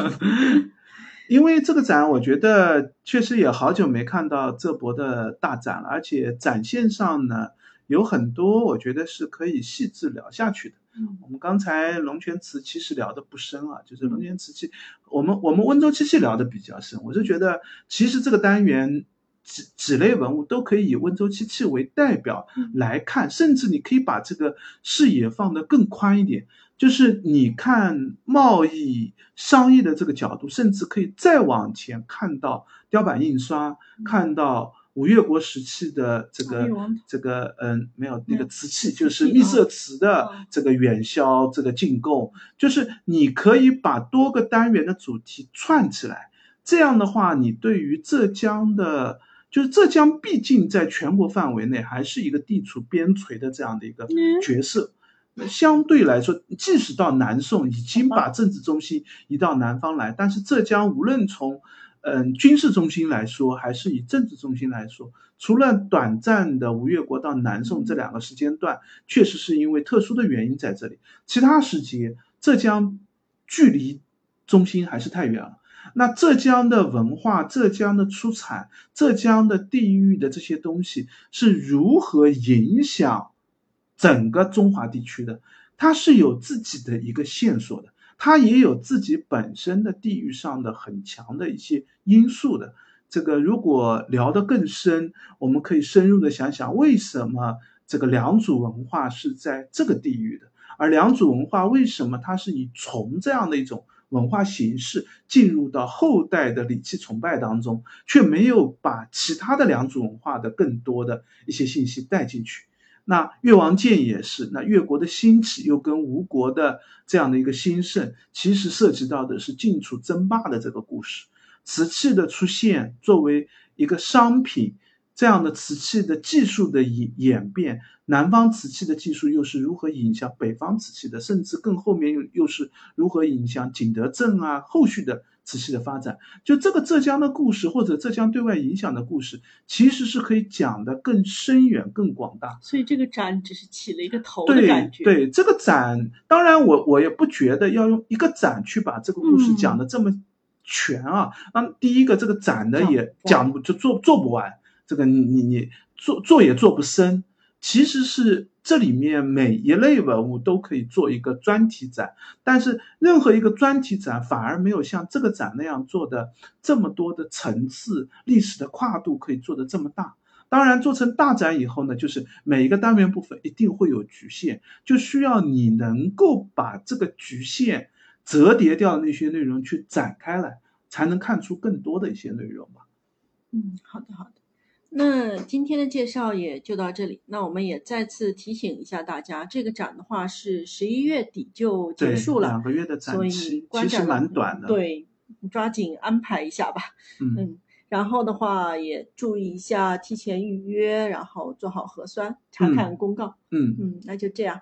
因为这个展，我觉得确实也好久没看到这博的大展了，而且展现上呢有很多，我觉得是可以细致聊下去的。嗯我们刚才龙泉瓷器是聊的不深啊，就是龙泉瓷器，我们我们温州漆器聊的比较深。我是觉得，其实这个单元几几类文物都可以以温州漆器为代表嗯来看，甚至你可以把这个视野放得更宽一点，就是你看贸易商业的这个角度，甚至可以再往前看到雕版印刷，看到。吴越国时期的这个哎这个嗯，没有那个嗯瓷器，就是秘色瓷的嗯这个远销、这个进贡，就是你可以把多个单元的主题串起来。这样的话，你对于浙江的，就是浙江毕竟在全国范围内还是一个地处边陲的这样的一个嗯角色。那相对来说，即使到南宋已经把政治中心移到南方来，但是浙江无论从嗯军事中心来说，还是以政治中心来说，除了短暂的吴越国到南宋这两个时间段，确实是因为特殊的原因在这里，其他时节浙江距离中心还是太远了。那浙江的文化、浙江的出产、浙江的地域的这些东西是如何影响整个中华地区的？它是有自己的一个线索的，它也有自己本身的地域上的很强的一些因素的。这个如果聊得更深，我们可以深入的想想，为什么这个良渚文化是在这个地域的，而良渚文化为什么它是以崇这样的一种文化形式进入到后代的礼器崇拜当中，却没有把其他的良渚文化的更多的一些信息带进去。那越王建也是，那越国的兴起又跟吴国的这样的一个兴盛，其实涉及到的是晋楚争霸的这个故事。瓷器的出现作为一个商品，这样的瓷器的技术的演演变，南方瓷器的技术又是如何影响北方瓷器的，甚至更后面又又是如何影响景德镇啊后续的瓷器的发展？就这个浙江的故事，或者浙江对外影响的故事，其实是可以讲的更深远、更广大。所以这个展只是起了一个头的对感觉。对，这个展，当然我我也不觉得要用一个展去把这个故事嗯讲的这么全啊。那、第一个，这个展的也讲不就做做不完，这个你你你做做也做不深。其实是这里面每一类文物都可以做一个专题展，但是任何一个专题展反而没有像这个展那样做的这么多的层次、历史的跨度可以做的这么大。当然，做成大展以后呢，就是每一个单元部分一定会有局限，就需要你能够把这个局限折叠掉的那些内容去展开来，才能看出更多的一些内容吧。嗯，好的好的。那今天的介绍也就到这里。那我们也再次提醒一下大家，这个展的话是十一月底就结束了，两个月的展所以期观展其实蛮短的。，对，抓紧安排一下吧。嗯嗯，然后的话也注意一下提前预约，然后做好核酸，查看公告。嗯，嗯，那就这样。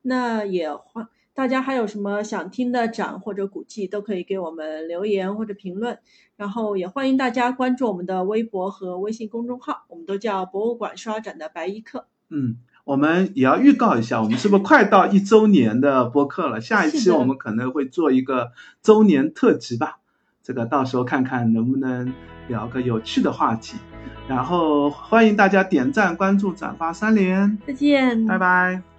那也欢大家还有什么想听的展或者古迹，都可以给我们留言或者评论。然后也欢迎大家关注我们的微博和微信公众号，我们都叫博物馆刷展的白衣客。嗯，我们也要预告一下，我们是不是快到一周年的播客了？下一期我们可能会做一个周年特辑吧，这个到时候看看能不能聊个有趣的话题。然后欢迎大家点赞、关注、转发三连，再见，拜拜。